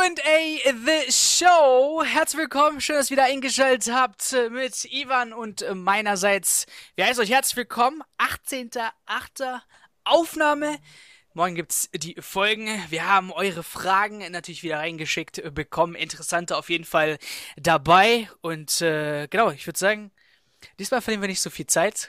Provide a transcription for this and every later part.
QA The Show. Herzlich willkommen, schön, dass ihr wieder eingeschaltet habt mit Ivan und meinerseits. Wir heißen euch herzlich willkommen. 18.8. Aufnahme. Morgen gibt's die Folgen. Wir haben eure Fragen natürlich wieder reingeschickt bekommen. Interessante auf jeden Fall dabei. Und äh, genau, ich würde sagen, diesmal verlieren wir nicht so viel Zeit.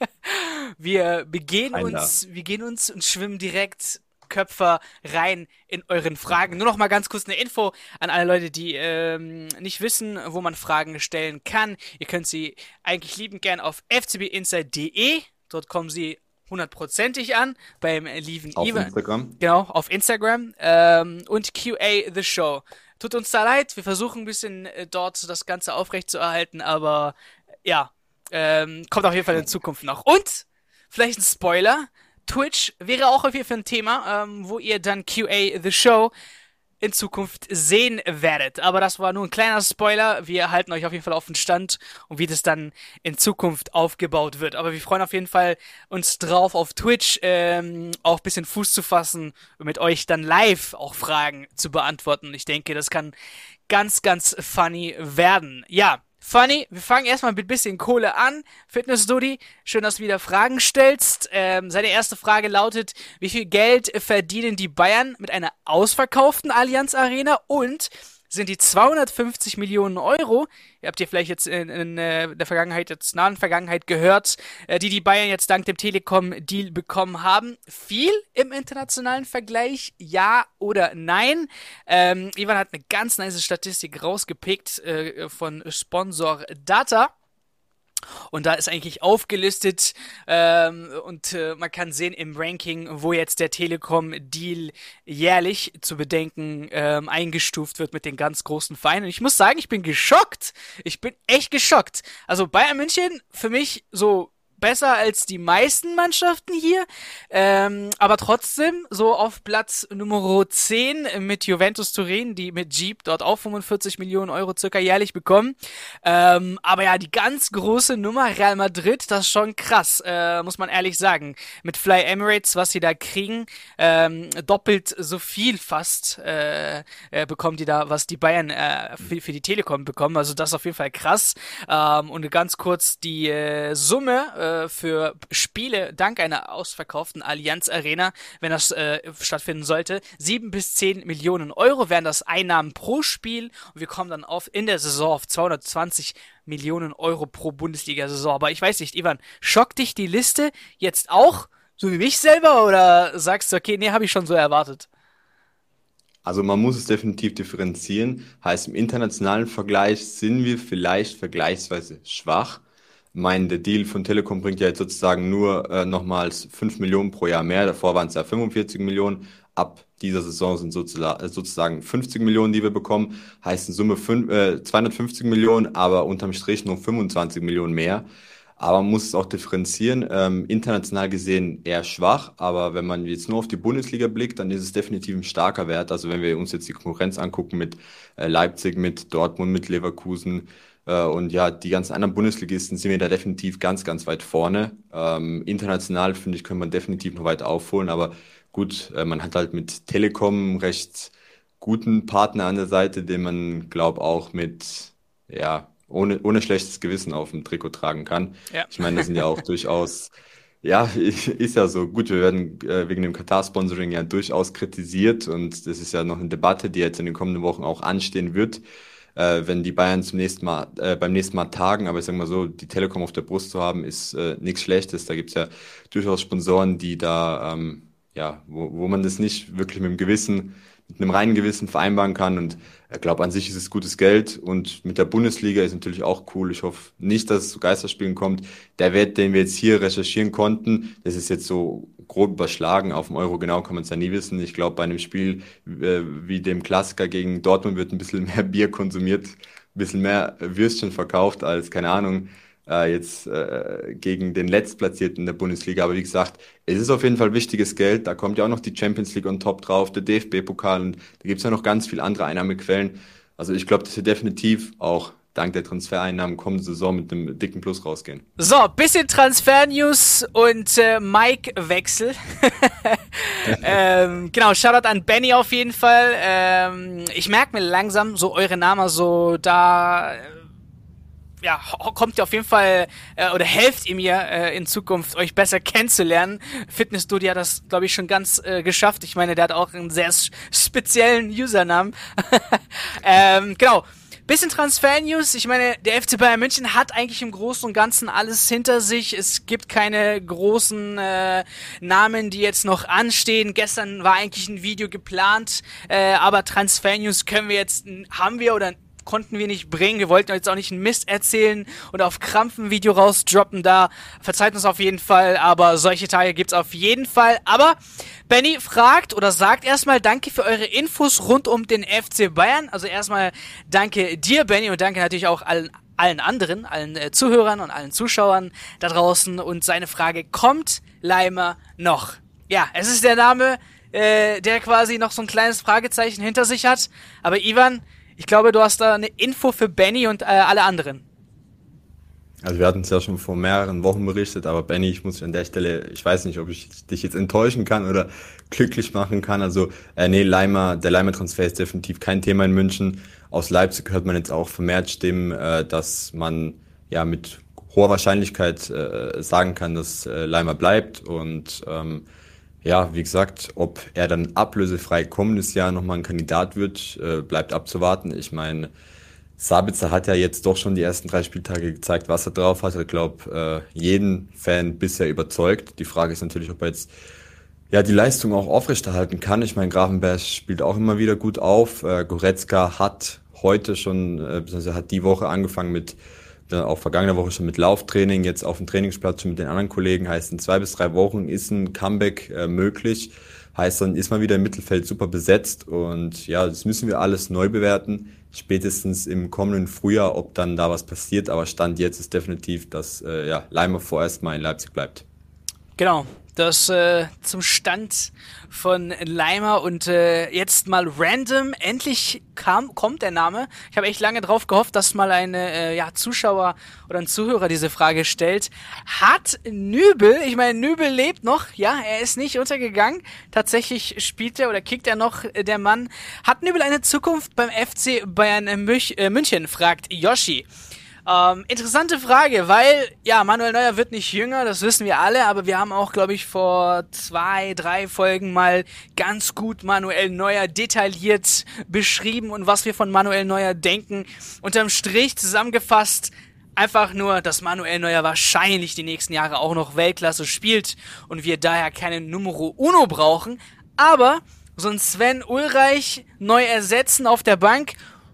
wir begehen uns, wir gehen uns und schwimmen direkt Köpfer rein in euren Fragen. Nur noch mal ganz kurz eine Info an alle Leute, die ähm, nicht wissen, wo man Fragen stellen kann. Ihr könnt sie eigentlich liebend gern auf fcbinsight.de. Dort kommen sie hundertprozentig an beim lieben Auf Ivan. Instagram. Genau, auf Instagram. Ähm, und QA The Show. Tut uns da leid, wir versuchen ein bisschen äh, dort das Ganze aufrechtzuerhalten, aber ja, ähm, kommt auf jeden Fall in Zukunft noch. Und vielleicht ein Spoiler. Twitch wäre auch auf jeden Fall ein Thema, ähm, wo ihr dann QA The Show in Zukunft sehen werdet. Aber das war nur ein kleiner Spoiler. Wir halten euch auf jeden Fall auf den Stand und wie das dann in Zukunft aufgebaut wird. Aber wir freuen auf jeden Fall uns drauf, auf Twitch ähm, auch bisschen Fuß zu fassen und mit euch dann live auch Fragen zu beantworten. Ich denke, das kann ganz, ganz funny werden. Ja, Funny, wir fangen erstmal mit bisschen Kohle an. Fitness Dudi, schön, dass du wieder Fragen stellst. Ähm, seine erste Frage lautet, wie viel Geld verdienen die Bayern mit einer ausverkauften Allianz Arena und sind die 250 Millionen Euro, ihr habt ihr vielleicht jetzt in, in, äh, der Vergangenheit, jetzt nahen Vergangenheit gehört, äh, die die Bayern jetzt dank dem Telekom-Deal bekommen haben, viel im internationalen Vergleich, ja oder nein? Ähm, Ivan hat eine ganz nice Statistik rausgepickt äh, von Sponsor Data. Und da ist eigentlich aufgelistet ähm, und äh, man kann sehen im Ranking, wo jetzt der Telekom-Deal jährlich zu bedenken ähm, eingestuft wird mit den ganz großen Vereinen. Und ich muss sagen, ich bin geschockt. Ich bin echt geschockt. Also Bayern München für mich so besser als die meisten Mannschaften hier, ähm, aber trotzdem so auf Platz Nummer 10 mit Juventus Turin, die mit Jeep dort auch 45 Millionen Euro circa jährlich bekommen. Ähm, aber ja, die ganz große Nummer Real Madrid, das ist schon krass, äh, muss man ehrlich sagen. Mit Fly Emirates, was sie da kriegen, ähm, doppelt so viel fast äh, äh, bekommen die da, was die Bayern äh, für, für die Telekom bekommen. Also das ist auf jeden Fall krass. Ähm, und ganz kurz die äh, Summe äh, äh, für Spiele dank einer ausverkauften Allianz Arena, wenn das äh, stattfinden sollte. Sieben bis zehn Millionen Euro wären das Einnahmen pro Spiel und wir kommen dann auf in der Saison auf 220 Millionen Euro pro Bundesliga-Saison. Aber ich weiß nicht, Ivan, schockt dich die Liste jetzt auch, so wie mich selber, oder sagst du, okay, nee, habe ich schon so erwartet? Also man muss es definitiv differenzieren. Heißt, im internationalen Vergleich sind wir vielleicht vergleichsweise schwach meine, der Deal von Telekom bringt ja jetzt sozusagen nur äh, nochmals 5 Millionen pro Jahr mehr. Davor waren es ja 45 Millionen. Ab dieser Saison sind sozusagen 50 Millionen, die wir bekommen. Heißt in Summe 5, äh, 250 Millionen, aber unterm Strich nur 25 Millionen mehr. Aber man muss es auch differenzieren. Ähm, international gesehen eher schwach, aber wenn man jetzt nur auf die Bundesliga blickt, dann ist es definitiv ein starker Wert. Also wenn wir uns jetzt die Konkurrenz angucken mit äh, Leipzig, mit Dortmund, mit Leverkusen, und ja, die ganzen anderen Bundesligisten sind wir da definitiv ganz, ganz weit vorne. Ähm, international, finde ich, können man definitiv noch weit aufholen. Aber gut, äh, man hat halt mit Telekom recht guten Partner an der Seite, den man, glaube auch mit, ja, ohne, ohne schlechtes Gewissen auf dem Trikot tragen kann. Ja. Ich meine, das sind ja auch durchaus, ja, ist ja so. Gut, wir werden äh, wegen dem Katar-Sponsoring ja durchaus kritisiert und das ist ja noch eine Debatte, die jetzt in den kommenden Wochen auch anstehen wird äh, wenn die Bayern zum nächsten Mal, äh, beim nächsten Mal tagen. Aber ich sage mal so, die Telekom auf der Brust zu haben, ist äh, nichts Schlechtes. Da gibt's ja durchaus Sponsoren, die da, ähm, ja, wo, wo man das nicht wirklich mit dem Gewissen, mit einem reinen Gewissen vereinbaren kann. Und ich glaube, an sich ist es gutes Geld. Und mit der Bundesliga ist natürlich auch cool. Ich hoffe nicht, dass es zu Geisterspielen kommt. Der Wert, den wir jetzt hier recherchieren konnten, das ist jetzt so grob überschlagen. Auf dem Euro genau kann man es ja nie wissen. Ich glaube, bei einem Spiel äh, wie dem Klassiker gegen Dortmund wird ein bisschen mehr Bier konsumiert, ein bisschen mehr Würstchen verkauft als, keine Ahnung, äh, jetzt äh, gegen den Letztplatzierten der Bundesliga. Aber wie gesagt, es ist auf jeden Fall wichtiges Geld. Da kommt ja auch noch die Champions League on top drauf, der DFB-Pokal und da gibt es ja noch ganz viele andere Einnahmequellen. Also ich glaube, dass wir definitiv auch dank der Transfereinnahmen kommende Saison mit einem dicken Plus rausgehen. So, bisschen Transfer-News und äh, Mike-Wechsel. ähm, genau, Shoutout an Benny auf jeden Fall. Ähm, ich merke mir langsam so eure Namen so da. Äh, ja, kommt ihr auf jeden Fall äh, oder helft ihr mir äh, in Zukunft, euch besser kennenzulernen. Fitnessstudio hat das, glaube ich, schon ganz äh, geschafft. Ich meine, der hat auch einen sehr speziellen Usernamen. ähm, genau. Bisschen Transfer-News. Ich meine, der FC Bayern München hat eigentlich im Großen und Ganzen alles hinter sich. Es gibt keine großen äh, Namen, die jetzt noch anstehen. Gestern war eigentlich ein Video geplant, äh, aber Transfer-News können wir jetzt, haben wir oder konnten wir nicht bringen. Wir wollten jetzt auch nicht einen Mist erzählen und auf Krampf ein Video rausdroppen. Da verzeiht uns auf jeden Fall, aber solche Tage gibt's auf jeden Fall. Aber Benny fragt oder sagt erstmal Danke für eure Infos rund um den FC Bayern. Also erstmal danke dir, Benny, und danke natürlich auch allen allen anderen, allen äh, Zuhörern und allen Zuschauern da draußen. Und seine Frage, kommt Leimer noch? Ja, es ist der Name, äh, der quasi noch so ein kleines Fragezeichen hinter sich hat. Aber Ivan, ich glaube, du hast da eine Info für Benny und äh, alle anderen. Also wir hatten es ja schon vor mehreren Wochen berichtet, aber Benny, ich muss an der Stelle, ich weiß nicht, ob ich dich jetzt enttäuschen kann oder glücklich machen kann. Also äh, nee, Leimer, der Leimer-Transfer ist definitiv kein Thema in München. Aus Leipzig hört man jetzt auch vermehrt Stimmen, äh, dass man ja mit hoher Wahrscheinlichkeit äh, sagen kann, dass äh, Leimer bleibt und ähm, ja, wie gesagt, ob er dann ablösefrei kommendes Jahr nochmal ein Kandidat wird, äh, bleibt abzuwarten. Ich meine, Sabitzer hat ja jetzt doch schon die ersten drei Spieltage gezeigt, was er drauf hat. Ich glaube, äh, jeden Fan bisher überzeugt. Die Frage ist natürlich, ob er jetzt ja die Leistung auch aufrechterhalten kann. Ich meine, Grafenberg spielt auch immer wieder gut auf. Äh, Goretzka hat heute schon, äh, beziehungsweise hat die Woche angefangen mit auch vergangene Woche schon mit Lauftraining, jetzt auf dem Trainingsplatz schon mit den anderen Kollegen. Heißt, in zwei bis drei Wochen ist ein Comeback äh, möglich. Heißt, dann ist man wieder im Mittelfeld super besetzt und ja, das müssen wir alles neu bewerten. Spätestens im kommenden Frühjahr, ob dann da was passiert. Aber Stand jetzt ist definitiv, dass äh, ja, Leimer vorerst mal in Leipzig bleibt. Genau, das äh, zum Stand von Leimer und äh, jetzt mal random. Endlich kam, kommt der Name. Ich habe echt lange drauf gehofft, dass mal eine äh, ja, Zuschauer oder ein Zuhörer diese Frage stellt. Hat Nübel, ich meine, Nübel lebt noch, ja, er ist nicht untergegangen. Tatsächlich spielt er oder kickt er noch, äh, der Mann. Hat Nübel eine Zukunft beim FC Bayern äh, München, fragt Yoshi. Ähm, interessante Frage, weil, ja, Manuel Neuer wird nicht jünger, das wissen wir alle, aber wir haben auch, glaube ich, vor zwei, drei Folgen mal ganz gut Manuel Neuer detailliert beschrieben und was wir von Manuel Neuer denken. Unterm Strich zusammengefasst, einfach nur, dass Manuel Neuer wahrscheinlich die nächsten Jahre auch noch Weltklasse spielt und wir daher keine Numero Uno brauchen, aber so ein Sven Ulreich neu ersetzen auf der Bank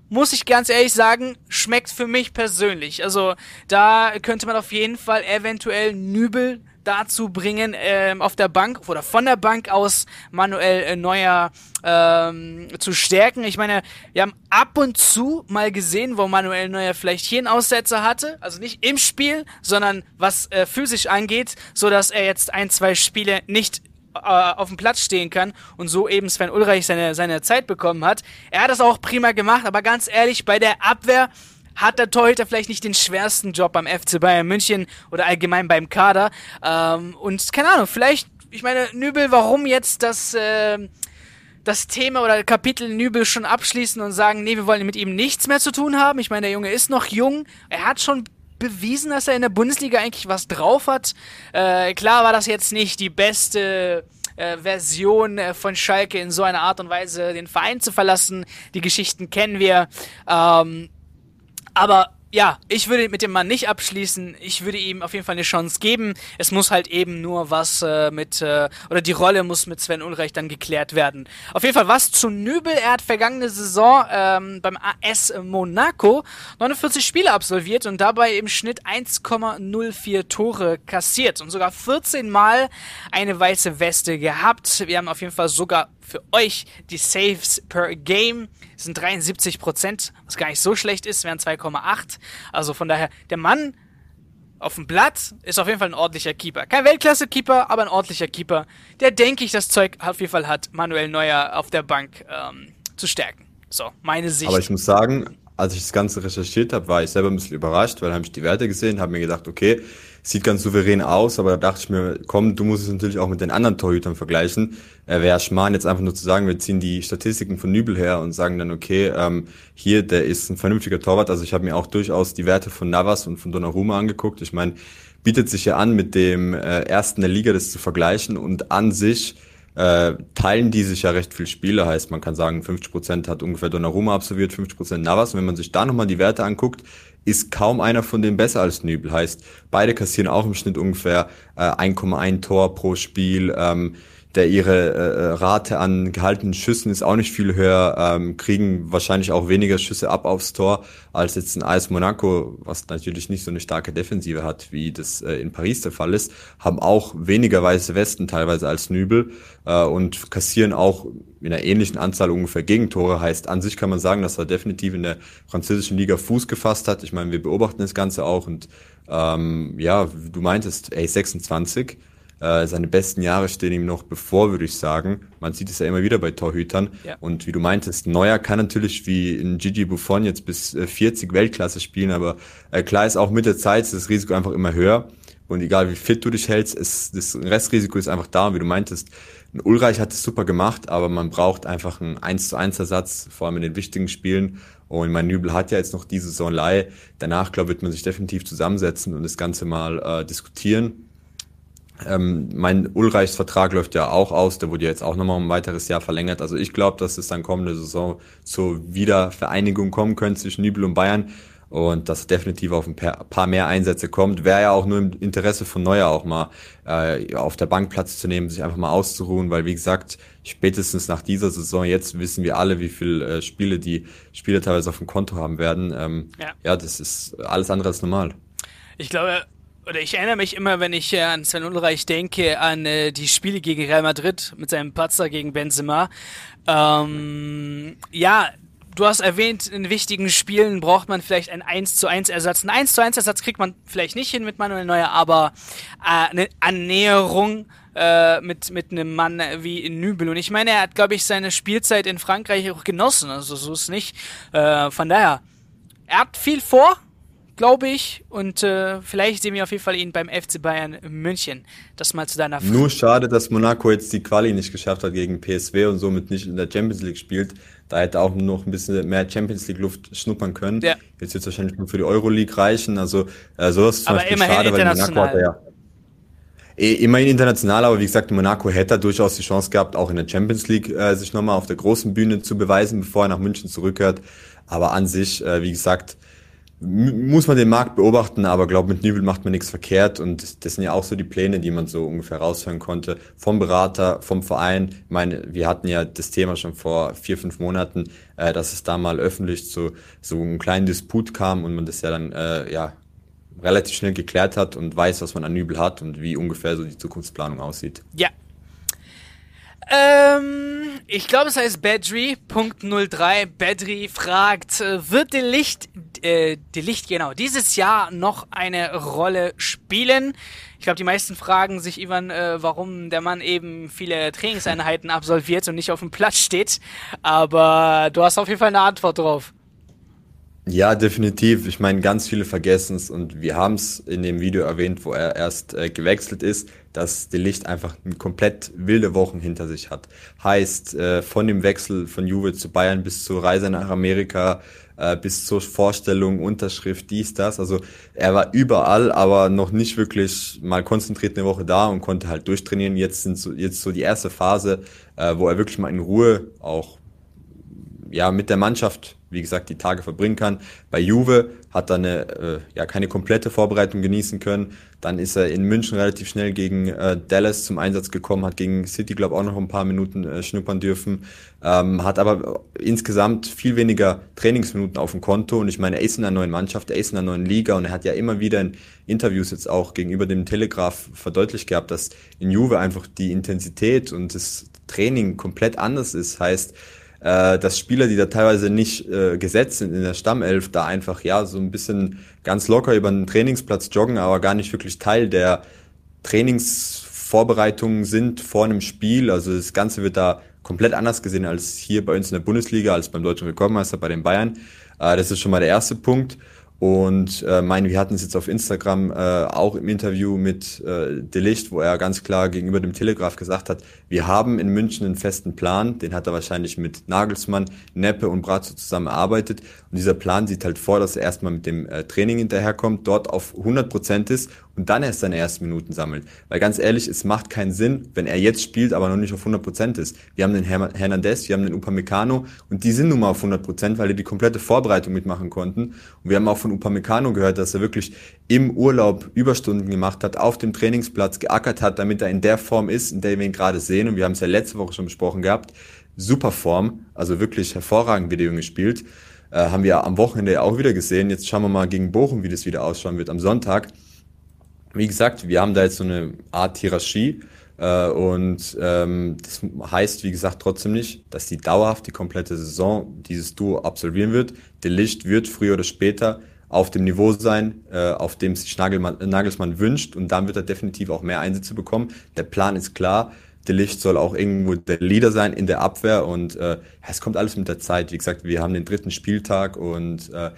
muss ich ganz ehrlich sagen, schmeckt für mich persönlich. Also da könnte man auf jeden Fall eventuell Nübel dazu bringen, ähm, auf der Bank oder von der Bank aus Manuel äh, Neuer ähm, zu stärken. Ich meine, wir haben ab und zu mal gesehen, wo Manuel Neuer vielleicht hier einen Aussetzer hatte, also nicht im Spiel, sondern was äh, physisch angeht, so dass er jetzt ein, zwei Spiele nicht äh, auf dem Platz stehen kann und so eben Sven Ulreich seine, seine Zeit bekommen hat. Er hat das auch prima gemacht, aber ganz ehrlich, bei der Abwehr hat der Torhüter vielleicht nicht den schwersten Job beim FC Bayern München oder allgemein beim Kader. Ähm, und keine Ahnung, vielleicht, ich meine, Nübel, warum jetzt das, äh, das Thema oder Kapitel Nübel schon abschließen und sagen, nee, wir wollen mit ihm nichts mehr zu tun haben. Ich meine, der Junge ist noch jung, er hat schon bewiesen, dass er in der Bundesliga eigentlich was drauf hat. Äh, klar war das jetzt nicht die beste äh, Version äh, von Schalke in so einer Art und Weise den Verein zu verlassen. Die Geschichten kennen wir. Ähm, aber ja, ich würde mit dem Mann nicht abschließen. Ich würde ihm auf jeden Fall eine Chance geben. Es muss halt eben nur was äh, mit, äh, oder die Rolle muss mit Sven Ulreich dann geklärt werden. Auf jeden Fall was zu Nübel. Er hat vergangene Saison ähm, beim AS Monaco 49 Spiele absolviert und dabei im Schnitt 1,04 Tore kassiert und sogar 14 Mal eine weiße Weste gehabt. Wir haben auf jeden Fall sogar für euch die Saves per Game. Sind 73 Prozent, was gar nicht so schlecht ist, wären 2,8. Also von daher, der Mann auf dem Blatt ist auf jeden Fall ein ordentlicher Keeper. Kein Weltklasse-Keeper, aber ein ordentlicher Keeper, der, denke ich, das Zeug auf jeden Fall hat, Manuel Neuer auf der Bank ähm, zu stärken. So, meine Sicht. Aber ich muss sagen, als ich das Ganze recherchiert habe, war ich selber ein bisschen überrascht, weil habe ich die Werte gesehen, habe mir gedacht, okay, sieht ganz souverän aus, aber da dachte ich mir, komm, du musst es natürlich auch mit den anderen Torhütern vergleichen. Äh, Wäre Schmarrn jetzt einfach nur zu sagen, wir ziehen die Statistiken von Nübel her und sagen dann, okay, ähm, hier, der ist ein vernünftiger Torwart. Also ich habe mir auch durchaus die Werte von Navas und von Donnarumma angeguckt. Ich meine, bietet sich ja an, mit dem äh, ersten der Liga das zu vergleichen und an sich äh, teilen die sich ja recht viel Spiele. Heißt, man kann sagen, 50% hat ungefähr Donnarumma absolviert, 50% Navas. Und wenn man sich da nochmal die Werte anguckt, ist kaum einer von denen besser als Nübel. Heißt, beide kassieren auch im Schnitt ungefähr äh, 1,1 Tor pro Spiel. Ähm, der ihre äh, Rate an gehaltenen Schüssen ist auch nicht viel höher, ähm, kriegen wahrscheinlich auch weniger Schüsse ab aufs Tor als jetzt ein AS Monaco, was natürlich nicht so eine starke Defensive hat, wie das äh, in Paris der Fall ist, haben auch weniger weiße Westen teilweise als Nübel äh, und kassieren auch in einer ähnlichen Anzahl ungefähr Gegentore. Heißt, an sich kann man sagen, dass er definitiv in der französischen Liga Fuß gefasst hat. Ich meine, wir beobachten das Ganze auch und ähm, ja, du meintest, ey, 26 äh, seine besten Jahre stehen ihm noch bevor, würde ich sagen. Man sieht es ja immer wieder bei Torhütern. Ja. Und wie du meintest, Neuer kann natürlich wie in Gigi Buffon jetzt bis 40 äh, Weltklasse spielen, aber äh, klar ist auch mit der Zeit ist das Risiko einfach immer höher. Und egal wie fit du dich hältst, ist, das Restrisiko ist einfach da. Und wie du meintest, ein Ulreich hat es super gemacht, aber man braucht einfach einen 1 zu 1 Ersatz, vor allem in den wichtigen Spielen. Und mein Nübel hat ja jetzt noch diese Saison Leih. Danach, glaube ich, wird man sich definitiv zusammensetzen und das Ganze mal äh, diskutieren ähm, mein Ulreichs Vertrag läuft ja auch aus, der wurde jetzt auch nochmal ein weiteres Jahr verlängert. Also ich glaube, dass es dann kommende Saison zur Wiedervereinigung kommen könnte zwischen Nübel und Bayern und dass definitiv auf ein paar mehr Einsätze kommt. Wäre ja auch nur im Interesse von Neuer auch mal äh, auf der Bank Platz zu nehmen, sich einfach mal auszuruhen, weil wie gesagt, spätestens nach dieser Saison, jetzt wissen wir alle, wie viele äh, Spiele die Spieler teilweise auf dem Konto haben werden. Ähm, ja. ja, das ist alles andere als normal. Ich glaube, oder ich erinnere mich immer, wenn ich äh, an Sven Ulreich denke, an äh, die Spiele gegen Real Madrid mit seinem Patzer gegen Benzema. Ähm, ja, du hast erwähnt, in wichtigen Spielen braucht man vielleicht einen 1 zu 1 Ersatz. Ein 1 zu 1 Ersatz kriegt man vielleicht nicht hin mit Manuel Neuer, aber äh, eine Annäherung äh, mit, mit einem Mann wie Nübel. Und ich meine, er hat, glaube ich, seine Spielzeit in Frankreich auch genossen. Also so ist nicht. Äh, von daher, er hat viel vor glaube ich. Und äh, vielleicht sehen wir auf jeden Fall ihn beim FC Bayern München. Das mal zu deiner Frage. Nur schade, dass Monaco jetzt die Quali nicht geschafft hat gegen PSW und somit nicht in der Champions League spielt. Da hätte auch noch ein bisschen mehr Champions League Luft schnuppern können. Ja. Jetzt wird es wahrscheinlich nur für die Euroleague reichen. Also äh, sowas ist zum aber Beispiel schade, weil Monaco hat ja eh, immerhin international, aber wie gesagt, Monaco hätte durchaus die Chance gehabt, auch in der Champions League äh, sich nochmal auf der großen Bühne zu beweisen, bevor er nach München zurückkehrt. Aber an sich, äh, wie gesagt, muss man den Markt beobachten, aber glaube mit Nübel macht man nichts verkehrt und das sind ja auch so die Pläne, die man so ungefähr raushören konnte vom Berater, vom Verein. Ich meine, wir hatten ja das Thema schon vor vier, fünf Monaten, äh, dass es da mal öffentlich zu so einem kleinen Disput kam und man das ja dann äh, ja relativ schnell geklärt hat und weiß, was man an Nübel hat und wie ungefähr so die Zukunftsplanung aussieht. Ja, ähm, ich glaube, es heißt Badry.03. Badry fragt, äh, wird die Licht, äh, die Licht, genau, dieses Jahr noch eine Rolle spielen? Ich glaube, die meisten fragen sich, Ivan, äh, warum der Mann eben viele Trainingseinheiten absolviert und nicht auf dem Platz steht. Aber du hast auf jeden Fall eine Antwort drauf. Ja, definitiv. Ich meine, ganz viele vergessen es und wir haben es in dem Video erwähnt, wo er erst äh, gewechselt ist, dass die Licht einfach komplett wilde Wochen hinter sich hat. Heißt, äh, von dem Wechsel von Juve zu Bayern bis zur Reise nach Amerika, äh, bis zur Vorstellung, Unterschrift, dies, das. Also er war überall, aber noch nicht wirklich mal konzentriert eine Woche da und konnte halt durchtrainieren. Jetzt sind so, jetzt so die erste Phase, äh, wo er wirklich mal in Ruhe auch ja mit der Mannschaft wie gesagt, die Tage verbringen kann. Bei Juve hat er eine, äh, ja, keine komplette Vorbereitung genießen können. Dann ist er in München relativ schnell gegen äh, Dallas zum Einsatz gekommen, hat gegen City, glaube auch noch ein paar Minuten äh, schnuppern dürfen, ähm, hat aber insgesamt viel weniger Trainingsminuten auf dem Konto. Und ich meine, er ist in einer neuen Mannschaft, er ist in einer neuen Liga und er hat ja immer wieder in Interviews jetzt auch gegenüber dem Telegraph verdeutlicht gehabt, dass in Juve einfach die Intensität und das Training komplett anders ist. Heißt, äh, dass Spieler, die da teilweise nicht äh, gesetzt sind in der Stammelf, da einfach ja so ein bisschen ganz locker über den Trainingsplatz joggen, aber gar nicht wirklich Teil der Trainingsvorbereitungen sind vor einem Spiel. Also das Ganze wird da komplett anders gesehen als hier bei uns in der Bundesliga, als beim deutschen Rekordmeister bei den Bayern. Äh, das ist schon mal der erste Punkt. Und äh, meine, wir hatten es jetzt auf Instagram äh, auch im Interview mit äh, Delicht, wo er ganz klar gegenüber dem Telegraph gesagt hat, wir haben in München einen festen Plan, den hat er wahrscheinlich mit Nagelsmann, Neppe und Brazzo zusammen erarbeitet. Und dieser Plan sieht halt vor, dass er erstmal mit dem äh, Training hinterherkommt, dort auf 100 Prozent ist und dann erst seine ersten Minuten sammelt. Weil ganz ehrlich, es macht keinen Sinn, wenn er jetzt spielt, aber noch nicht auf 100 Prozent ist. Wir haben den Hernandez, wir haben den Upamecano und die sind nun mal auf 100 Prozent, weil die die komplette Vorbereitung mitmachen konnten. Und wir haben auch von Upamecano gehört, dass er wirklich im Urlaub Überstunden gemacht hat, auf dem Trainingsplatz geackert hat, damit er in der Form ist, in der wir ihn gerade sehen. Und wir haben es ja letzte Woche schon besprochen gehabt. Super Form, also wirklich hervorragend, wie der Junge spielt. Äh, haben wir am Wochenende auch wieder gesehen. Jetzt schauen wir mal gegen Bochum, wie das wieder ausschauen wird am Sonntag. Wie gesagt, wir haben da jetzt so eine Art Hierarchie. Äh, und ähm, das heißt, wie gesagt, trotzdem nicht, dass die dauerhaft die komplette Saison dieses Duo absolvieren wird. Der Licht wird früher oder später auf dem Niveau sein, äh, auf dem sich Nagelmann, Nagelsmann wünscht und dann wird er definitiv auch mehr Einsätze bekommen. Der Plan ist klar. Der Licht soll auch irgendwo der Leader sein in der Abwehr und äh, es kommt alles mit der Zeit. Wie gesagt, wir haben den dritten Spieltag und äh,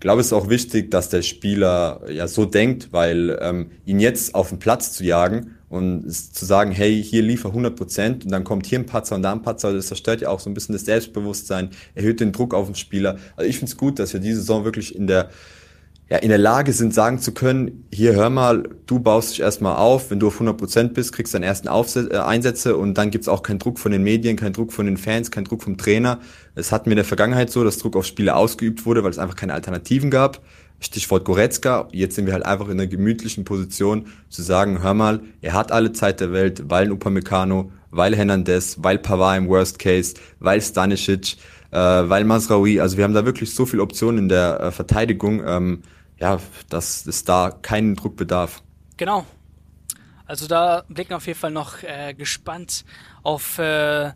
glaube, es ist auch wichtig, dass der Spieler ja so denkt, weil ähm, ihn jetzt auf den Platz zu jagen und zu sagen, hey, hier liefer 100 Prozent und dann kommt hier ein Patzer und da ein Patzer, das zerstört ja auch so ein bisschen das Selbstbewusstsein, erhöht den Druck auf den Spieler. Also ich finde es gut, dass wir diese Saison wirklich in der ja, in der Lage sind, sagen zu können, hier hör mal, du baust dich erstmal auf, wenn du auf 100% bist, kriegst deine ersten Aufsätze, äh, Einsätze und dann gibt's auch keinen Druck von den Medien, keinen Druck von den Fans, keinen Druck vom Trainer. Es hatten wir in der Vergangenheit so, dass Druck auf Spiele ausgeübt wurde, weil es einfach keine Alternativen gab. Stichwort Goretzka, jetzt sind wir halt einfach in einer gemütlichen Position zu sagen, hör mal, er hat alle Zeit der Welt, weil ein Upamecano, weil Hernandez, weil Pavard im Worst Case, weil Stanisic, äh, weil Masraoui, also wir haben da wirklich so viele Optionen in der äh, Verteidigung, ähm, ja, dass es da keinen Druck bedarf. Genau. Also da blicken auf jeden Fall noch äh, gespannt auf äh,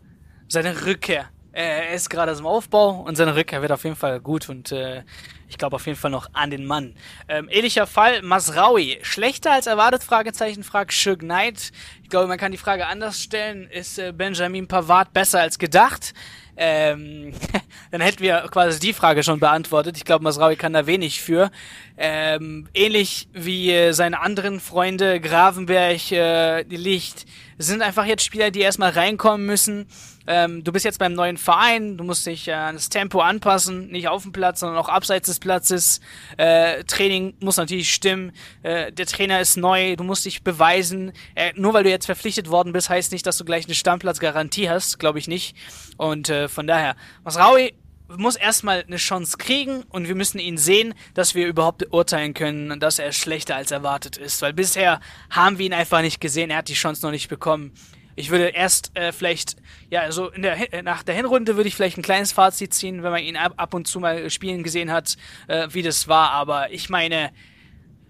seine Rückkehr. Er ist gerade im Aufbau und seine Rückkehr wird auf jeden Fall gut und äh, ich glaube auf jeden Fall noch an den Mann. Ähm, ähnlicher Fall, Masraui. Schlechter als erwartet? Fragezeichen, fragt Shug Knight. Ich glaube, man kann die Frage anders stellen. Ist äh, Benjamin Pavard besser als gedacht? Ähm, dann hätten wir quasi die Frage schon beantwortet. Ich glaube, Masraui kann da wenig für. Ähm, ähnlich wie äh, seine anderen Freunde, Gravenberg, äh, Licht, sind einfach jetzt Spieler, die erstmal reinkommen müssen. Ähm, du bist jetzt beim neuen Verein, du musst dich äh, an das Tempo anpassen, nicht auf dem Platz, sondern auch abseits des Platzes. Äh, Training muss natürlich stimmen. Äh, der Trainer ist neu, du musst dich beweisen. Äh, nur weil du jetzt verpflichtet worden bist, heißt nicht, dass du gleich eine Stammplatzgarantie hast, glaube ich nicht. Und äh, von daher, Masraui muss erstmal eine Chance kriegen und wir müssen ihn sehen, dass wir überhaupt urteilen können, dass er schlechter als erwartet ist. Weil bisher haben wir ihn einfach nicht gesehen, er hat die Chance noch nicht bekommen. Ich würde erst äh, vielleicht, ja, so in der, nach der Hinrunde würde ich vielleicht ein kleines Fazit ziehen, wenn man ihn ab, ab und zu mal spielen gesehen hat, äh, wie das war. Aber ich meine,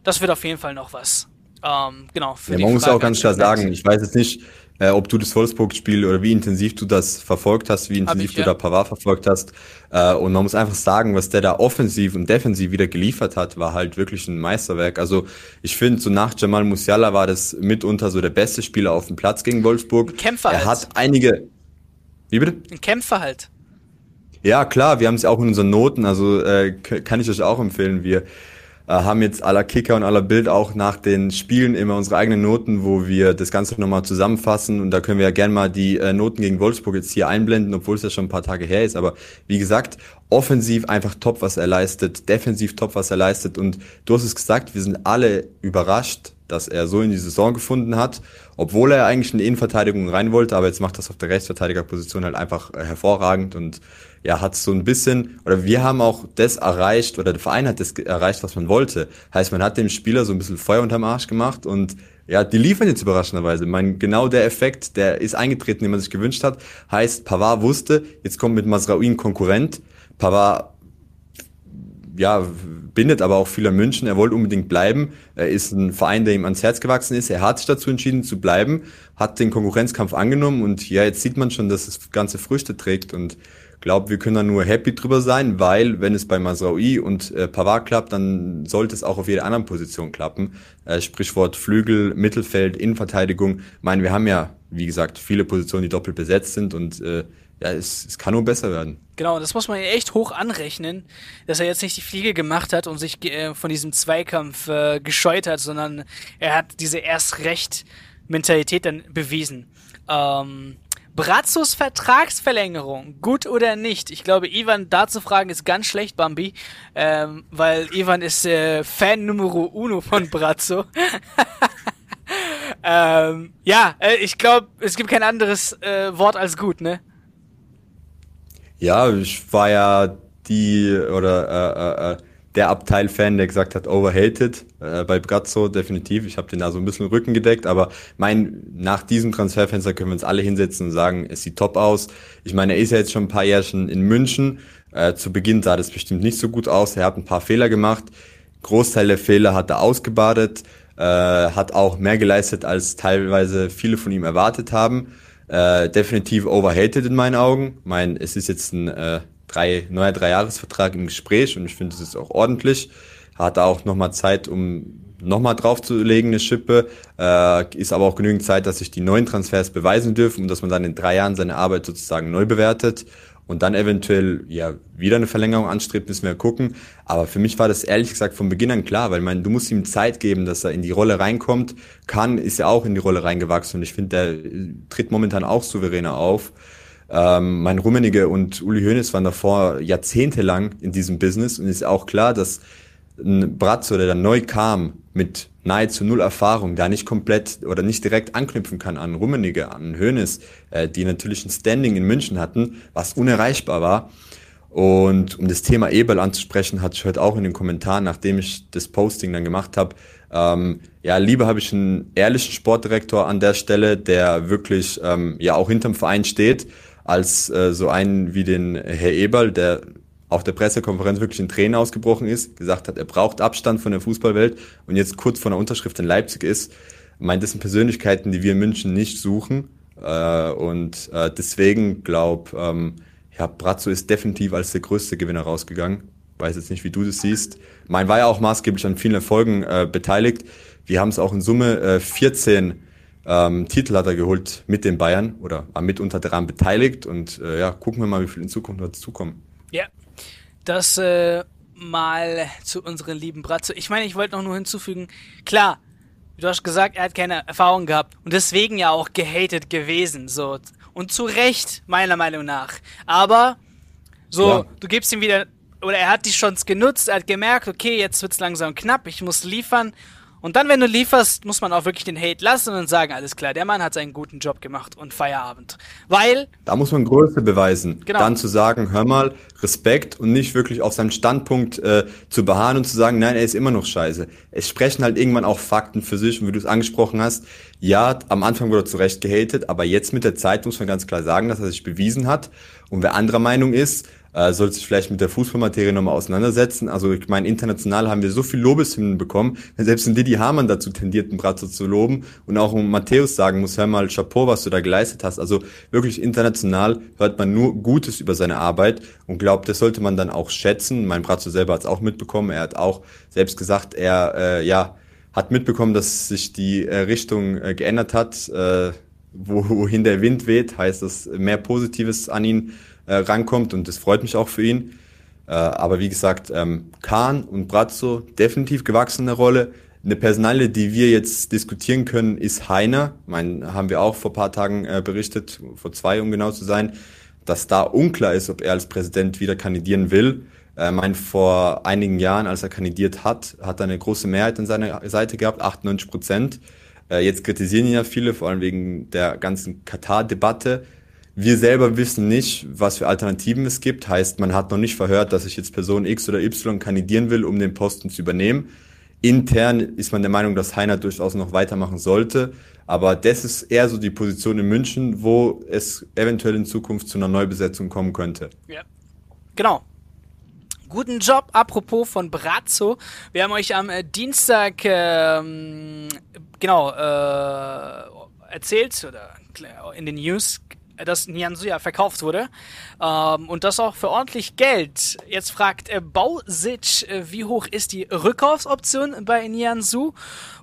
das wird auf jeden Fall noch was. Ähm, genau. Für ja, man muss auch ganz klar sagen, ich weiß jetzt nicht, äh, ob du das Wolfsburg-Spiel oder wie intensiv du das verfolgt hast, wie intensiv ich, du ja. da Pavard verfolgt hast. Äh, und man muss einfach sagen, was der da offensiv und defensiv wieder geliefert hat, war halt wirklich ein Meisterwerk. Also ich finde, so nach Jamal Musiala war das mitunter so der beste Spieler auf dem Platz gegen Wolfsburg. Ein Kämpfer er halt. hat einige. Wie bitte? Ein Kämpfer halt. Ja, klar, wir haben es auch in unseren Noten, also äh, kann ich euch auch empfehlen. Wir haben jetzt aller Kicker und aller Bild auch nach den Spielen immer unsere eigenen Noten, wo wir das Ganze nochmal zusammenfassen. Und da können wir ja gerne mal die äh, Noten gegen Wolfsburg jetzt hier einblenden, obwohl es ja schon ein paar Tage her ist. Aber wie gesagt, offensiv einfach top, was er leistet, defensiv top, was er leistet. Und du hast es gesagt, wir sind alle überrascht, dass er so in die Saison gefunden hat, obwohl er eigentlich in die Innenverteidigung rein wollte, aber jetzt macht das auf der Rechtsverteidigerposition halt einfach äh, hervorragend und ja, hat so ein bisschen, oder wir haben auch das erreicht, oder der Verein hat das erreicht, was man wollte. Heißt, man hat dem Spieler so ein bisschen Feuer unterm Arsch gemacht und ja, die liefern jetzt überraschenderweise. Ich meine, genau der Effekt, der ist eingetreten, den man sich gewünscht hat. Heißt, Pavard wusste, jetzt kommt mit Masraoui ein Konkurrent. Pavard ja, bindet aber auch viel an München. Er wollte unbedingt bleiben. Er ist ein Verein, der ihm ans Herz gewachsen ist. Er hat sich dazu entschieden zu bleiben, hat den Konkurrenzkampf angenommen und ja, jetzt sieht man schon, dass das Ganze Früchte trägt und glaube, wir können da nur happy drüber sein, weil wenn es bei Masraoui und äh, Pavard klappt, dann sollte es auch auf jeder anderen Position klappen. Äh, Sprichwort Flügel, Mittelfeld, Innenverteidigung. Ich meine, wir haben ja wie gesagt, viele Positionen, die doppelt besetzt sind und äh, ja, es, es kann nur besser werden. Genau, das muss man echt hoch anrechnen, dass er jetzt nicht die Fliege gemacht hat und sich äh, von diesem Zweikampf äh, gescheut hat, sondern er hat diese Erst-Recht-Mentalität dann bewiesen. Ähm, Brazzos Vertragsverlängerung, gut oder nicht? Ich glaube, Ivan da zu fragen ist ganz schlecht, Bambi, ähm, weil Ivan ist äh, Fan Numero Uno von Brazzo. ähm, ja, äh, ich glaube, es gibt kein anderes äh, Wort als gut, ne? Ja, ich war ja die oder äh, äh, äh der Abteil-Fan, der gesagt hat, overhated äh, bei Brazzo, definitiv. Ich habe den da so ein bisschen Rücken gedeckt, aber mein, nach diesem Transferfenster können wir uns alle hinsetzen und sagen, es sieht top aus. Ich meine, er ist ja jetzt schon ein paar Jährchen in München. Äh, zu Beginn sah das bestimmt nicht so gut aus. Er hat ein paar Fehler gemacht. Großteil der Fehler hat er ausgebadet, äh, hat auch mehr geleistet, als teilweise viele von ihm erwartet haben. Äh, definitiv overhated in meinen Augen. Ich meine, es ist jetzt ein äh, drei, neuer Dreijahresvertrag im Gespräch und ich finde, das ist auch ordentlich. Hat auch nochmal Zeit, um nochmal draufzulegen, eine Schippe. Äh, ist aber auch genügend Zeit, dass sich die neuen Transfers beweisen dürfen und dass man dann in drei Jahren seine Arbeit sozusagen neu bewertet und dann eventuell ja wieder eine Verlängerung anstrebt, müssen wir gucken. Aber für mich war das ehrlich gesagt von Beginn an klar, weil man, du musst ihm Zeit geben, dass er in die Rolle reinkommt. Kann ist er auch in die Rolle reingewachsen und ich finde, der tritt momentan auch souveräner auf. Ähm, mein Rummenigge und Uli Hoeneß waren davor jahrzehntelang in diesem Business und ist auch klar, dass ein Bratzo, der dann neu kam, mit nahezu null Erfahrung, da nicht komplett oder nicht direkt anknüpfen kann an Rummenigge, an Hoeneß, äh, die natürlich ein Standing in München hatten, was unerreichbar war. Und um das Thema Eberl anzusprechen, hatte ich heute auch in den Kommentaren, nachdem ich das Posting dann gemacht habe, ähm, ja, lieber habe ich einen ehrlichen Sportdirektor an der Stelle, der wirklich ähm, ja auch hinterm Verein steht als äh, so einen wie den Herr Eberl, der auf der Pressekonferenz wirklich in Tränen ausgebrochen ist, gesagt hat, er braucht Abstand von der Fußballwelt und jetzt kurz vor der Unterschrift in Leipzig ist. Meint, das sind Persönlichkeiten, die wir in München nicht suchen. Äh, und äh, deswegen glaube ähm, ja, Brazzo ist definitiv als der größte Gewinner rausgegangen. Weiß jetzt nicht, wie du das siehst. Mein war ja auch maßgeblich an vielen Erfolgen äh, beteiligt. Wir haben es auch in Summe äh, 14 ähm, Titel hat er geholt mit den Bayern oder war mitunter daran beteiligt und äh, ja, gucken wir mal, wie viel in Zukunft noch dazukommen. Ja, das äh, mal zu unseren lieben Bratzo. Ich meine, ich wollte noch nur hinzufügen, klar, du hast gesagt, er hat keine Erfahrung gehabt und deswegen ja auch gehatet gewesen, so. Und zu Recht, meiner Meinung nach. Aber, so, ja. du gibst ihm wieder, oder er hat die Chance genutzt, er hat gemerkt, okay, jetzt wird's langsam knapp, ich muss liefern und dann, wenn du lieferst, muss man auch wirklich den Hate lassen und sagen, alles klar, der Mann hat seinen guten Job gemacht und Feierabend. Weil. Da muss man Größe beweisen. Genau. Dann zu sagen, hör mal, Respekt und nicht wirklich auf seinem Standpunkt äh, zu beharren und zu sagen, nein, er ist immer noch scheiße. Es sprechen halt irgendwann auch Fakten für sich und wie du es angesprochen hast, ja, am Anfang wurde er zu Recht gehatet, aber jetzt mit der Zeit muss man ganz klar sagen, dass er sich bewiesen hat. Und wer anderer Meinung ist, äh, sollte sich vielleicht mit der Fußballmaterie nochmal auseinandersetzen. Also ich meine, international haben wir so viel Lobeshymnen bekommen, selbst ein Didi Hamann dazu tendiert, einen Bratzo zu loben und auch um Matthäus sagen muss, hör mal, Chapeau, was du da geleistet hast. Also wirklich international hört man nur Gutes über seine Arbeit und glaubt, das sollte man dann auch schätzen. Mein Bratzo selber hat es auch mitbekommen. Er hat auch selbst gesagt, er äh, ja hat mitbekommen, dass sich die äh, Richtung äh, geändert hat. Äh, wohin der Wind weht, heißt das mehr Positives an ihn äh, rankommt und das freut mich auch für ihn. Äh, aber wie gesagt, ähm, Kahn und Brazzo definitiv gewachsene Rolle. Eine Personalie, die wir jetzt diskutieren können, ist Heiner. Mein, haben wir auch vor paar Tagen äh, berichtet, vor zwei, um genau zu sein, dass da unklar ist, ob er als Präsident wieder kandidieren will. Äh, mein, vor einigen Jahren, als er kandidiert hat, hat er eine große Mehrheit an seiner Seite gehabt, 98 Prozent. Äh, jetzt kritisieren ihn ja viele, vor allem wegen der ganzen Katar-Debatte. Wir selber wissen nicht, was für Alternativen es gibt. Heißt, man hat noch nicht verhört, dass sich jetzt Person X oder Y kandidieren will, um den Posten zu übernehmen. Intern ist man der Meinung, dass Heiner durchaus noch weitermachen sollte. Aber das ist eher so die Position in München, wo es eventuell in Zukunft zu einer Neubesetzung kommen könnte. Ja. Genau. Guten Job, apropos von Brazzo. Wir haben euch am äh, Dienstag ähm, genau äh, erzählt oder in den News dass Nianzu ja verkauft wurde. Ähm, und das auch für ordentlich Geld. Jetzt fragt äh, Bausic, äh, wie hoch ist die Rückkaufsoption bei Nianzu?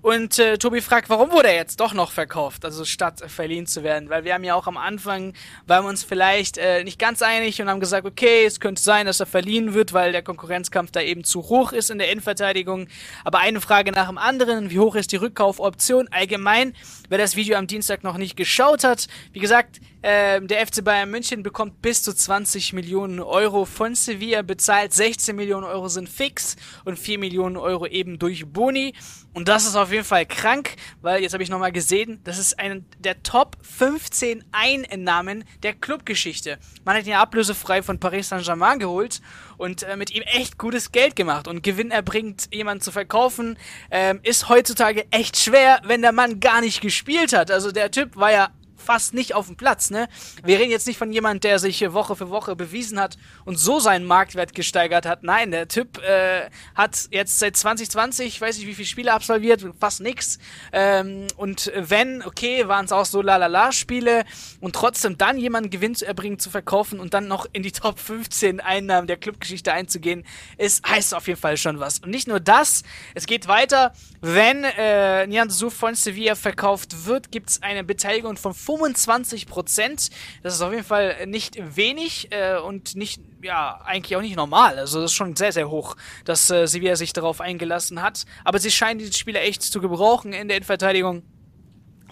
Und äh, Tobi fragt, warum wurde er jetzt doch noch verkauft, also statt verliehen zu werden? Weil wir haben ja auch am Anfang, waren wir uns vielleicht äh, nicht ganz einig und haben gesagt, okay, es könnte sein, dass er verliehen wird, weil der Konkurrenzkampf da eben zu hoch ist in der Innenverteidigung. Aber eine Frage nach dem anderen, wie hoch ist die Rückkaufoption? Allgemein, wer das Video am Dienstag noch nicht geschaut hat, wie gesagt, äh, der FC Bayern München bekommt bis zu 20 Millionen Euro von Sevilla bezahlt, 16 Millionen Euro sind fix und 4 Millionen Euro eben durch Boni. Und das ist auf jeden Fall krank, weil jetzt habe ich nochmal gesehen, das ist ein der Top 15 Einnahmen der Clubgeschichte. Man hat ihn ja ablösefrei von Paris Saint-Germain geholt und äh, mit ihm echt gutes Geld gemacht. Und Gewinn erbringt, jemanden zu verkaufen, ähm, ist heutzutage echt schwer, wenn der Mann gar nicht gespielt hat. Also der Typ war ja fast nicht auf dem Platz, ne? Wir reden jetzt nicht von jemand, der sich Woche für Woche bewiesen hat und so seinen Marktwert gesteigert hat. Nein, der Typ äh, hat jetzt seit 2020, weiß ich wie viele Spiele absolviert, fast nix. Ähm, und wenn, okay, waren es auch so lalala-Spiele und trotzdem dann jemanden Gewinn zu erbringen, zu verkaufen und dann noch in die Top 15 Einnahmen der Clubgeschichte einzugehen, ist heißt auf jeden Fall schon was. Und nicht nur das, es geht weiter. Wenn äh, Nian von Sevilla verkauft wird, gibt es eine Beteiligung von 25 Prozent. Das ist auf jeden Fall nicht wenig äh, und nicht, ja, eigentlich auch nicht normal. Also das ist schon sehr, sehr hoch, dass äh, Sevilla sich darauf eingelassen hat. Aber sie scheinen diese Spieler echt zu gebrauchen in der Innenverteidigung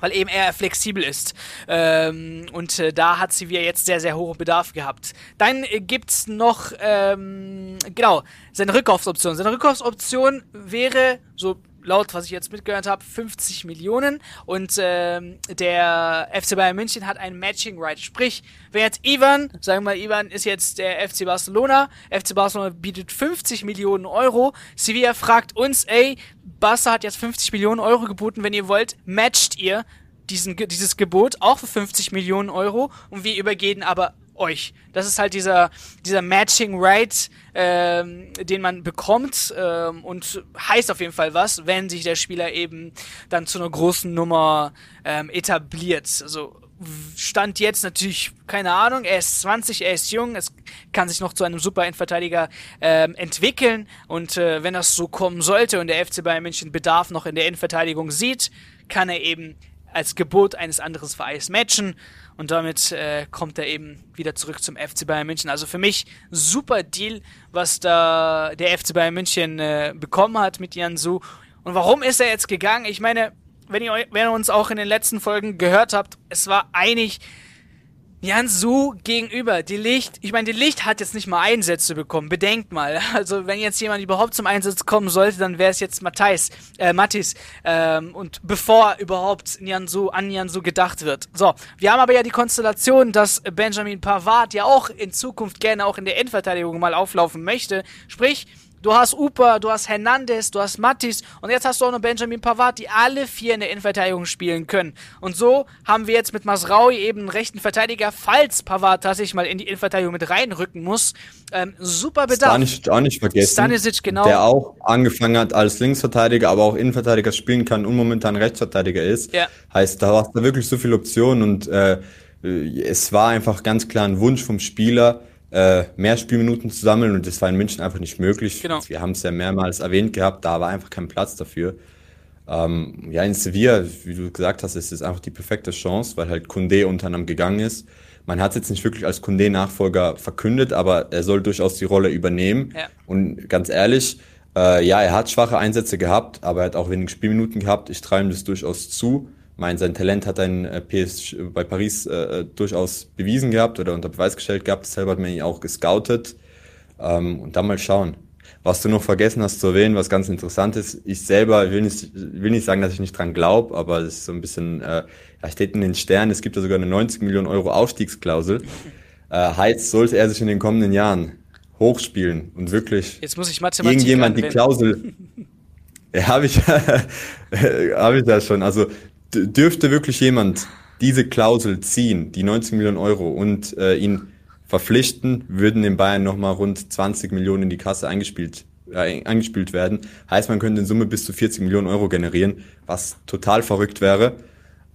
weil eben er flexibel ist. Ähm, und äh, da hat wieder jetzt sehr, sehr hohen Bedarf gehabt. Dann äh, gibt's noch, ähm, genau, seine Rückkaufsoption. Seine Rückkaufsoption wäre, so laut, was ich jetzt mitgehört habe, 50 Millionen. Und ähm, der FC Bayern München hat ein Matching Right. Sprich, wenn jetzt Ivan, sagen wir mal, Ivan ist jetzt der FC Barcelona, FC Barcelona bietet 50 Millionen Euro, Sevilla fragt uns, ey, Barca hat jetzt 50 Millionen Euro geboten, wenn ihr wollt, matcht ihr diesen, dieses Gebot auch für 50 Millionen Euro. Und wir übergehen aber euch. Das ist halt dieser, dieser Matching Right, ähm, den man bekommt ähm, und heißt auf jeden Fall was, wenn sich der Spieler eben dann zu einer großen Nummer ähm, etabliert. Also Stand jetzt natürlich, keine Ahnung, er ist 20, er ist jung, es kann sich noch zu einem super Innenverteidiger ähm, entwickeln und äh, wenn das so kommen sollte und der FC Bayern München Bedarf noch in der Innenverteidigung sieht, kann er eben als Gebot eines anderen Vereins matchen und damit äh, kommt er eben wieder zurück zum FC Bayern München. Also für mich super Deal, was da der FC Bayern München äh, bekommen hat mit Jansu. Und warum ist er jetzt gegangen? Ich meine, wenn ihr, wenn ihr uns auch in den letzten Folgen gehört habt, es war einig, Jan Su gegenüber, die Licht, ich meine, die Licht hat jetzt nicht mal Einsätze bekommen, bedenkt mal. Also wenn jetzt jemand überhaupt zum Einsatz kommen sollte, dann wäre es jetzt Matthijs, äh, Mattis, ähm, und bevor überhaupt Nianzu, an Nianzu gedacht wird. So, wir haben aber ja die Konstellation, dass Benjamin Pavard ja auch in Zukunft gerne auch in der Endverteidigung mal auflaufen möchte. Sprich, Du hast Upa, du hast Hernandez, du hast Mattis und jetzt hast du auch noch Benjamin Pavard, die alle vier in der Innenverteidigung spielen können. Und so haben wir jetzt mit Masraui eben einen rechten Verteidiger, falls Pavard tatsächlich mal in die Innenverteidigung mit reinrücken muss. Ähm, super Bedarf. Stanisic auch nicht vergessen. Stanisic, genau. Der auch angefangen hat als Linksverteidiger, aber auch Innenverteidiger spielen kann und momentan Rechtsverteidiger ist. Ja. Heißt, da hast du wirklich so viele Optionen und äh, es war einfach ganz klar ein Wunsch vom Spieler, äh, mehr Spielminuten zu sammeln und das war in München einfach nicht möglich. Genau. Wir haben es ja mehrmals erwähnt gehabt, da war einfach kein Platz dafür. Ähm, ja, in Sevilla, wie du gesagt hast, ist es einfach die perfekte Chance, weil halt Kunde unter anderem gegangen ist. Man hat es jetzt nicht wirklich als Kunde-Nachfolger verkündet, aber er soll durchaus die Rolle übernehmen. Ja. Und ganz ehrlich, äh, ja, er hat schwache Einsätze gehabt, aber er hat auch wenig Spielminuten gehabt. Ich traue ihm das durchaus zu mein, sein Talent hat ein äh, PS bei Paris äh, durchaus bewiesen gehabt oder unter Beweis gestellt gehabt. Deshalb hat man ihn auch gescoutet. Ähm, und dann mal schauen. Was du noch vergessen hast zu erwähnen, was ganz interessant ist, ich selber will nicht, will nicht sagen, dass ich nicht dran glaube, aber es ist so ein bisschen, äh, da steht in den Sternen, es gibt ja sogar eine 90 Millionen Euro Aufstiegsklausel. Äh, heißt, sollte er sich in den kommenden Jahren hochspielen und wirklich Jetzt muss ich Mathematik irgendjemand anwenden. die Klausel, ja, habe ich, habe ich da schon. Also dürfte wirklich jemand diese Klausel ziehen, die 90 Millionen Euro, und äh, ihn verpflichten, würden in Bayern nochmal rund 20 Millionen in die Kasse eingespielt, äh, eingespielt werden. Heißt, man könnte in Summe bis zu 40 Millionen Euro generieren, was total verrückt wäre.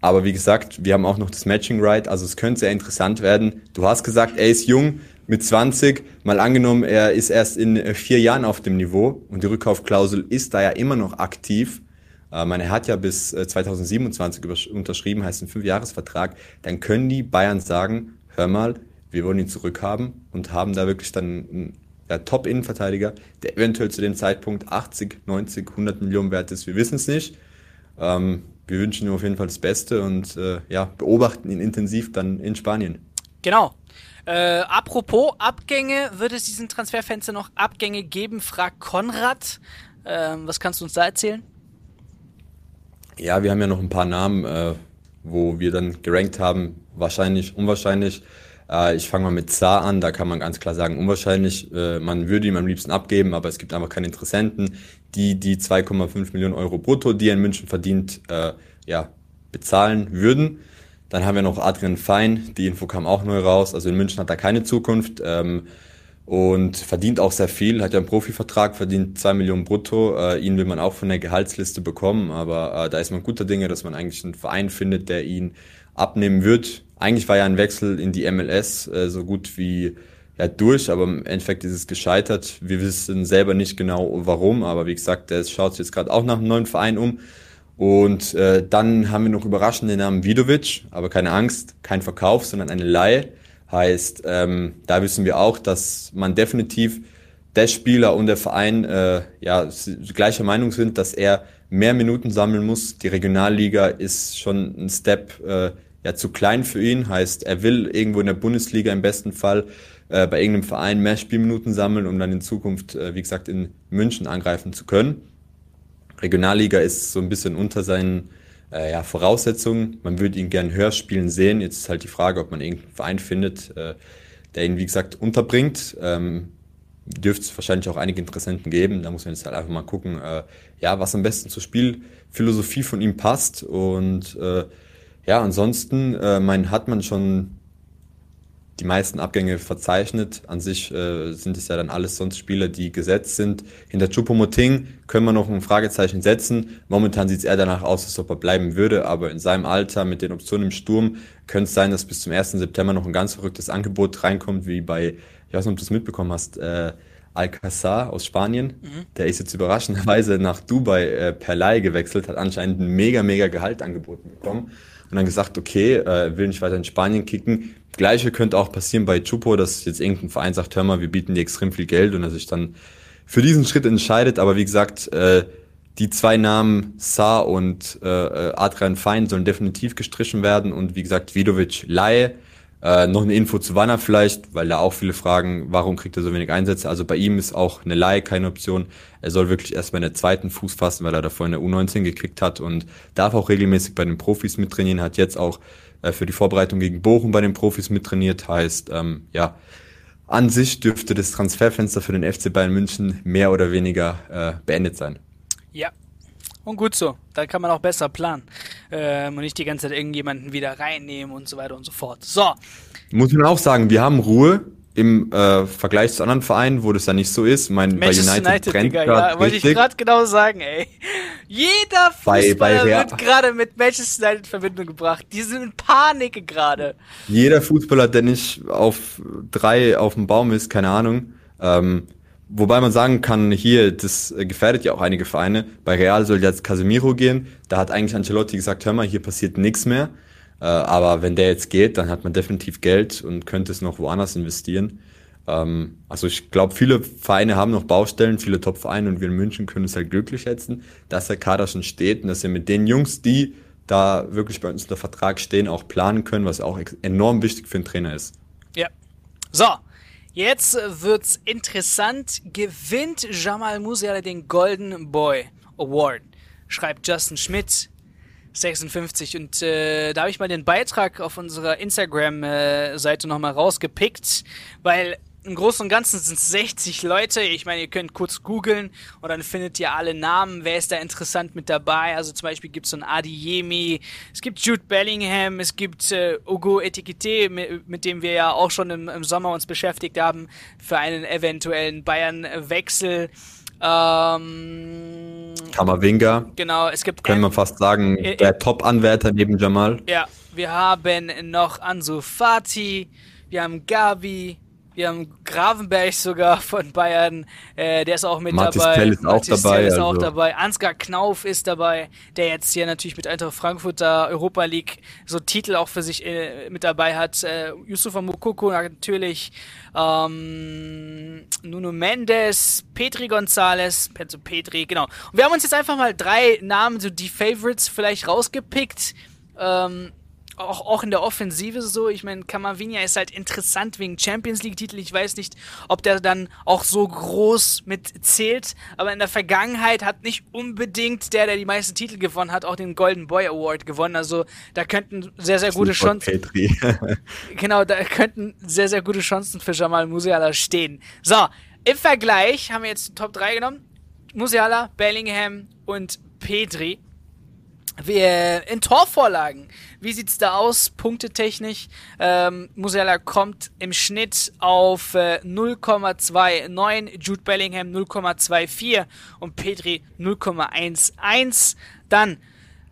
Aber wie gesagt, wir haben auch noch das Matching Right, also es könnte sehr interessant werden. Du hast gesagt, er ist jung, mit 20. Mal angenommen, er ist erst in äh, vier Jahren auf dem Niveau und die Rückkaufklausel ist da ja immer noch aktiv. Äh, er hat ja bis 2027 äh, unterschrieben, heißt ein Fünfjahresvertrag. Dann können die Bayern sagen, hör mal, wir wollen ihn zurückhaben und haben da wirklich dann einen Top-Innenverteidiger, der eventuell zu dem Zeitpunkt 80, 90, 100 Millionen wert ist. Wir wissen es nicht. Ähm, wir wünschen ihm auf jeden Fall das Beste und äh, ja, beobachten ihn intensiv dann in Spanien. Genau. Äh, apropos Abgänge, wird es diesen Transferfenster noch Abgänge geben? fragt Konrad. Ähm, was kannst du uns da erzählen? Ja, wir haben ja noch ein paar Namen, äh, wo wir dann gerankt haben. Wahrscheinlich, unwahrscheinlich. Äh, ich fange mal mit Zar an, da kann man ganz klar sagen, unwahrscheinlich. Äh, man würde ihm am liebsten abgeben, aber es gibt einfach keine Interessenten, die die 2,5 Millionen Euro brutto, die er in München verdient, äh, ja, bezahlen würden. Dann haben wir noch Adrian Fein, die Info kam auch neu raus. Also in München hat er keine Zukunft ähm, und verdient auch sehr viel, hat ja einen Profivertrag, verdient zwei Millionen brutto. Äh, ihn will man auch von der Gehaltsliste bekommen, aber äh, da ist man guter Dinge, dass man eigentlich einen Verein findet, der ihn abnehmen wird. Eigentlich war ja ein Wechsel in die MLS äh, so gut wie ja, durch, aber im Endeffekt ist es gescheitert. Wir wissen selber nicht genau warum, aber wie gesagt, der schaut sich jetzt gerade auch nach einem neuen Verein um. Und äh, dann haben wir noch überraschend den Namen Vidovic, aber keine Angst, kein Verkauf, sondern eine Leihe. Heißt, ähm, da wissen wir auch, dass man definitiv der Spieler und der Verein äh, ja gleicher Meinung sind, dass er mehr Minuten sammeln muss. Die Regionalliga ist schon ein Step äh, ja zu klein für ihn. Heißt, er will irgendwo in der Bundesliga im besten Fall äh, bei irgendeinem Verein mehr Spielminuten sammeln, um dann in Zukunft, äh, wie gesagt, in München angreifen zu können. Regionalliga ist so ein bisschen unter seinen äh, ja, Voraussetzungen. Man würde ihn gern höher spielen sehen. Jetzt ist halt die Frage, ob man irgendeinen Verein findet, äh, der ihn, wie gesagt, unterbringt. Ähm, dürfte es wahrscheinlich auch einige Interessenten geben. Da muss man jetzt halt einfach mal gucken, äh, ja, was am besten zur Spielphilosophie von ihm passt. Und äh, ja, ansonsten, äh, mein, hat man schon die meisten Abgänge verzeichnet. An sich äh, sind es ja dann alles sonst Spieler, die gesetzt sind. Hinter Chupomoting können wir noch ein Fragezeichen setzen. Momentan sieht es eher danach aus, als ob er bleiben würde, aber in seinem Alter mit den Optionen im Sturm könnte es sein, dass bis zum 1. September noch ein ganz verrücktes Angebot reinkommt, wie bei, ich weiß nicht, ob du es mitbekommen hast, äh, Alcazar aus Spanien. Mhm. Der ist jetzt überraschenderweise nach Dubai äh, per Leih gewechselt, hat anscheinend ein mega, mega Gehalt angeboten bekommen und dann gesagt, okay, äh, will nicht weiter in Spanien kicken Gleiche könnte auch passieren bei Chupo, dass jetzt irgendein Verein sagt, hör mal, wir bieten dir extrem viel Geld und er sich dann für diesen Schritt entscheidet. Aber wie gesagt, äh, die zwei Namen Saar und äh, Adrian Fein sollen definitiv gestrichen werden und wie gesagt, Vidovic Laie. Äh, noch eine Info zu Wanner vielleicht, weil da auch viele fragen, warum kriegt er so wenig Einsätze. Also bei ihm ist auch eine Laie keine Option. Er soll wirklich erst bei der zweiten Fuß fassen, weil er davor in der U19 gekriegt hat und darf auch regelmäßig bei den Profis mittrainieren, hat jetzt auch äh, für die Vorbereitung gegen Bochum bei den Profis mittrainiert. Heißt, ähm, ja, an sich dürfte das Transferfenster für den FC Bayern München mehr oder weniger äh, beendet sein. Ja. Und gut so, da kann man auch besser planen ähm, und nicht die ganze Zeit irgendjemanden wieder reinnehmen und so weiter und so fort. So. Muss man auch sagen, wir haben Ruhe im äh, Vergleich zu anderen Vereinen, wo das ja nicht so ist. Mein, bei United, United brennt ja, wollte ich gerade genau sagen, ey. Jeder Fußballer bei, bei wird gerade mit Manchester United in Verbindung gebracht. Die sind in Panik gerade. Jeder Fußballer, der nicht auf drei auf dem Baum ist, keine Ahnung. Ähm, wobei man sagen kann, hier, das gefährdet ja auch einige Vereine. Bei Real soll jetzt Casemiro gehen. Da hat eigentlich Ancelotti gesagt, hör mal, hier passiert nichts mehr. Äh, aber wenn der jetzt geht, dann hat man definitiv Geld und könnte es noch woanders investieren. Ähm, also ich glaube, viele Vereine haben noch Baustellen, viele Top-Vereine und wir in München können es halt glücklich schätzen, dass der Kader schon steht und dass wir mit den Jungs, die da wirklich bei uns unter Vertrag stehen, auch planen können, was auch enorm wichtig für einen Trainer ist. Ja. So, jetzt wird's interessant. Gewinnt Jamal Musiala den Golden Boy Award? Schreibt Justin Schmidt 56 und äh, da habe ich mal den Beitrag auf unserer Instagram-Seite äh, nochmal rausgepickt, weil im Großen und Ganzen sind es 60 Leute. Ich meine, ihr könnt kurz googeln und dann findet ihr alle Namen. Wer ist da interessant mit dabei? Also zum Beispiel gibt es so einen Adi Yemi, es gibt Jude Bellingham, es gibt äh, Ugo Etikette, mit, mit, dem wir ja auch schon im, im Sommer uns beschäftigt haben für einen eventuellen Bayern-Wechsel. Ähm, Kamavinga. Genau, es gibt. Können wir fast sagen, äh, der Top-Anwärter neben Jamal. Ja, wir haben noch Ansu Fati, wir haben Gavi, wir haben Gravenberg sogar von Bayern, äh, der ist auch mit Mathis dabei. Tell ist auch Mathis dabei, Tell ist also. auch dabei. Ansgar Knauf ist dabei, der jetzt hier natürlich mit Eintracht Frankfurt da Europa League so Titel auch für sich äh, mit dabei hat. Äh, Yusufa Mukoko natürlich, ähm, Nuno Mendes, Petri González, Penzo Petri, genau. Und wir haben uns jetzt einfach mal drei Namen, so die Favorites vielleicht rausgepickt. Ähm, auch, auch in der Offensive so. Ich meine, Kamavinga ist halt interessant wegen Champions League-Titel. Ich weiß nicht, ob der dann auch so groß mit zählt. Aber in der Vergangenheit hat nicht unbedingt der, der die meisten Titel gewonnen hat, auch den Golden Boy Award gewonnen. Also da könnten sehr, sehr gute Chancen. Genau, da könnten sehr, sehr gute Chancen für Jamal Musiala stehen. So, im Vergleich haben wir jetzt Top 3 genommen. Musiala, Bellingham und Petri. Wir, in Torvorlagen, wie sieht's da aus, punktetechnisch? Ähm, Musiala kommt im Schnitt auf äh, 0,29, Jude Bellingham 0,24 und Petri 0,11. Dann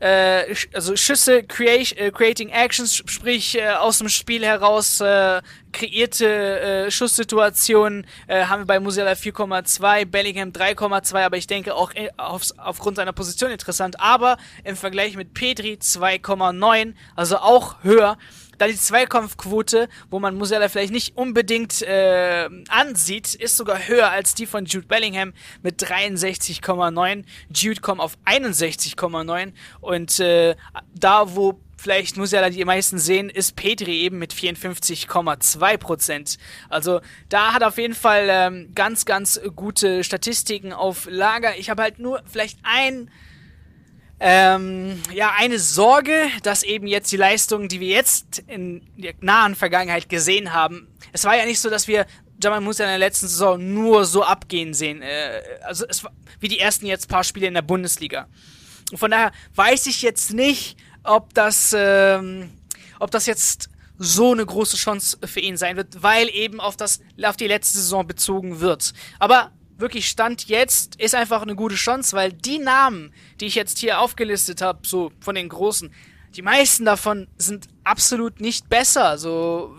äh, also Schüsse, create, äh, creating actions, sprich äh, aus dem Spiel heraus äh, kreierte äh, Schusssituationen äh, haben wir bei Musiala 4,2, Bellingham 3,2, aber ich denke auch äh, aufs, aufgrund seiner Position interessant, aber im Vergleich mit Petri 2,9, also auch höher. Dann die Zweikampfquote, wo man Musiala vielleicht nicht unbedingt äh, ansieht, ist sogar höher als die von Jude Bellingham mit 63,9. Jude kommt auf 61,9 und äh, da, wo vielleicht Musiala die meisten sehen, ist Petri eben mit 54,2 Prozent. Also da hat auf jeden Fall ähm, ganz, ganz gute Statistiken auf Lager. Ich habe halt nur vielleicht ein ähm, ja, eine Sorge, dass eben jetzt die Leistungen, die wir jetzt in der nahen Vergangenheit gesehen haben, es war ja nicht so, dass wir Jamal Musiala in der letzten Saison nur so abgehen sehen. Äh, also es war wie die ersten jetzt paar Spiele in der Bundesliga. Und von daher weiß ich jetzt nicht, ob das, ähm, ob das jetzt so eine große Chance für ihn sein wird, weil eben auf das, auf die letzte Saison bezogen wird. Aber wirklich Stand jetzt ist einfach eine gute Chance, weil die Namen, die ich jetzt hier aufgelistet habe, so von den großen, die meisten davon sind absolut nicht besser. So,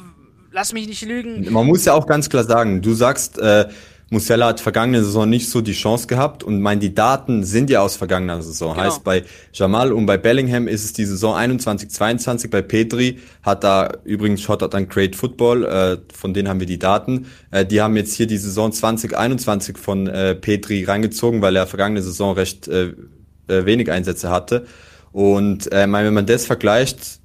lass mich nicht lügen. Man muss ja auch ganz klar sagen, du sagst, äh, Musiala hat vergangene Saison nicht so die Chance gehabt und mein, die Daten sind ja aus vergangener Saison. Genau. Heißt, bei Jamal und bei Bellingham ist es die Saison 21, 22. Bei Petri hat da übrigens Shoutout an Great Football, äh, von denen haben wir die Daten. Äh, die haben jetzt hier die Saison 2021 von äh, Petri reingezogen, weil er vergangene Saison recht äh, äh, wenig Einsätze hatte. Und äh, mein, wenn man das vergleicht,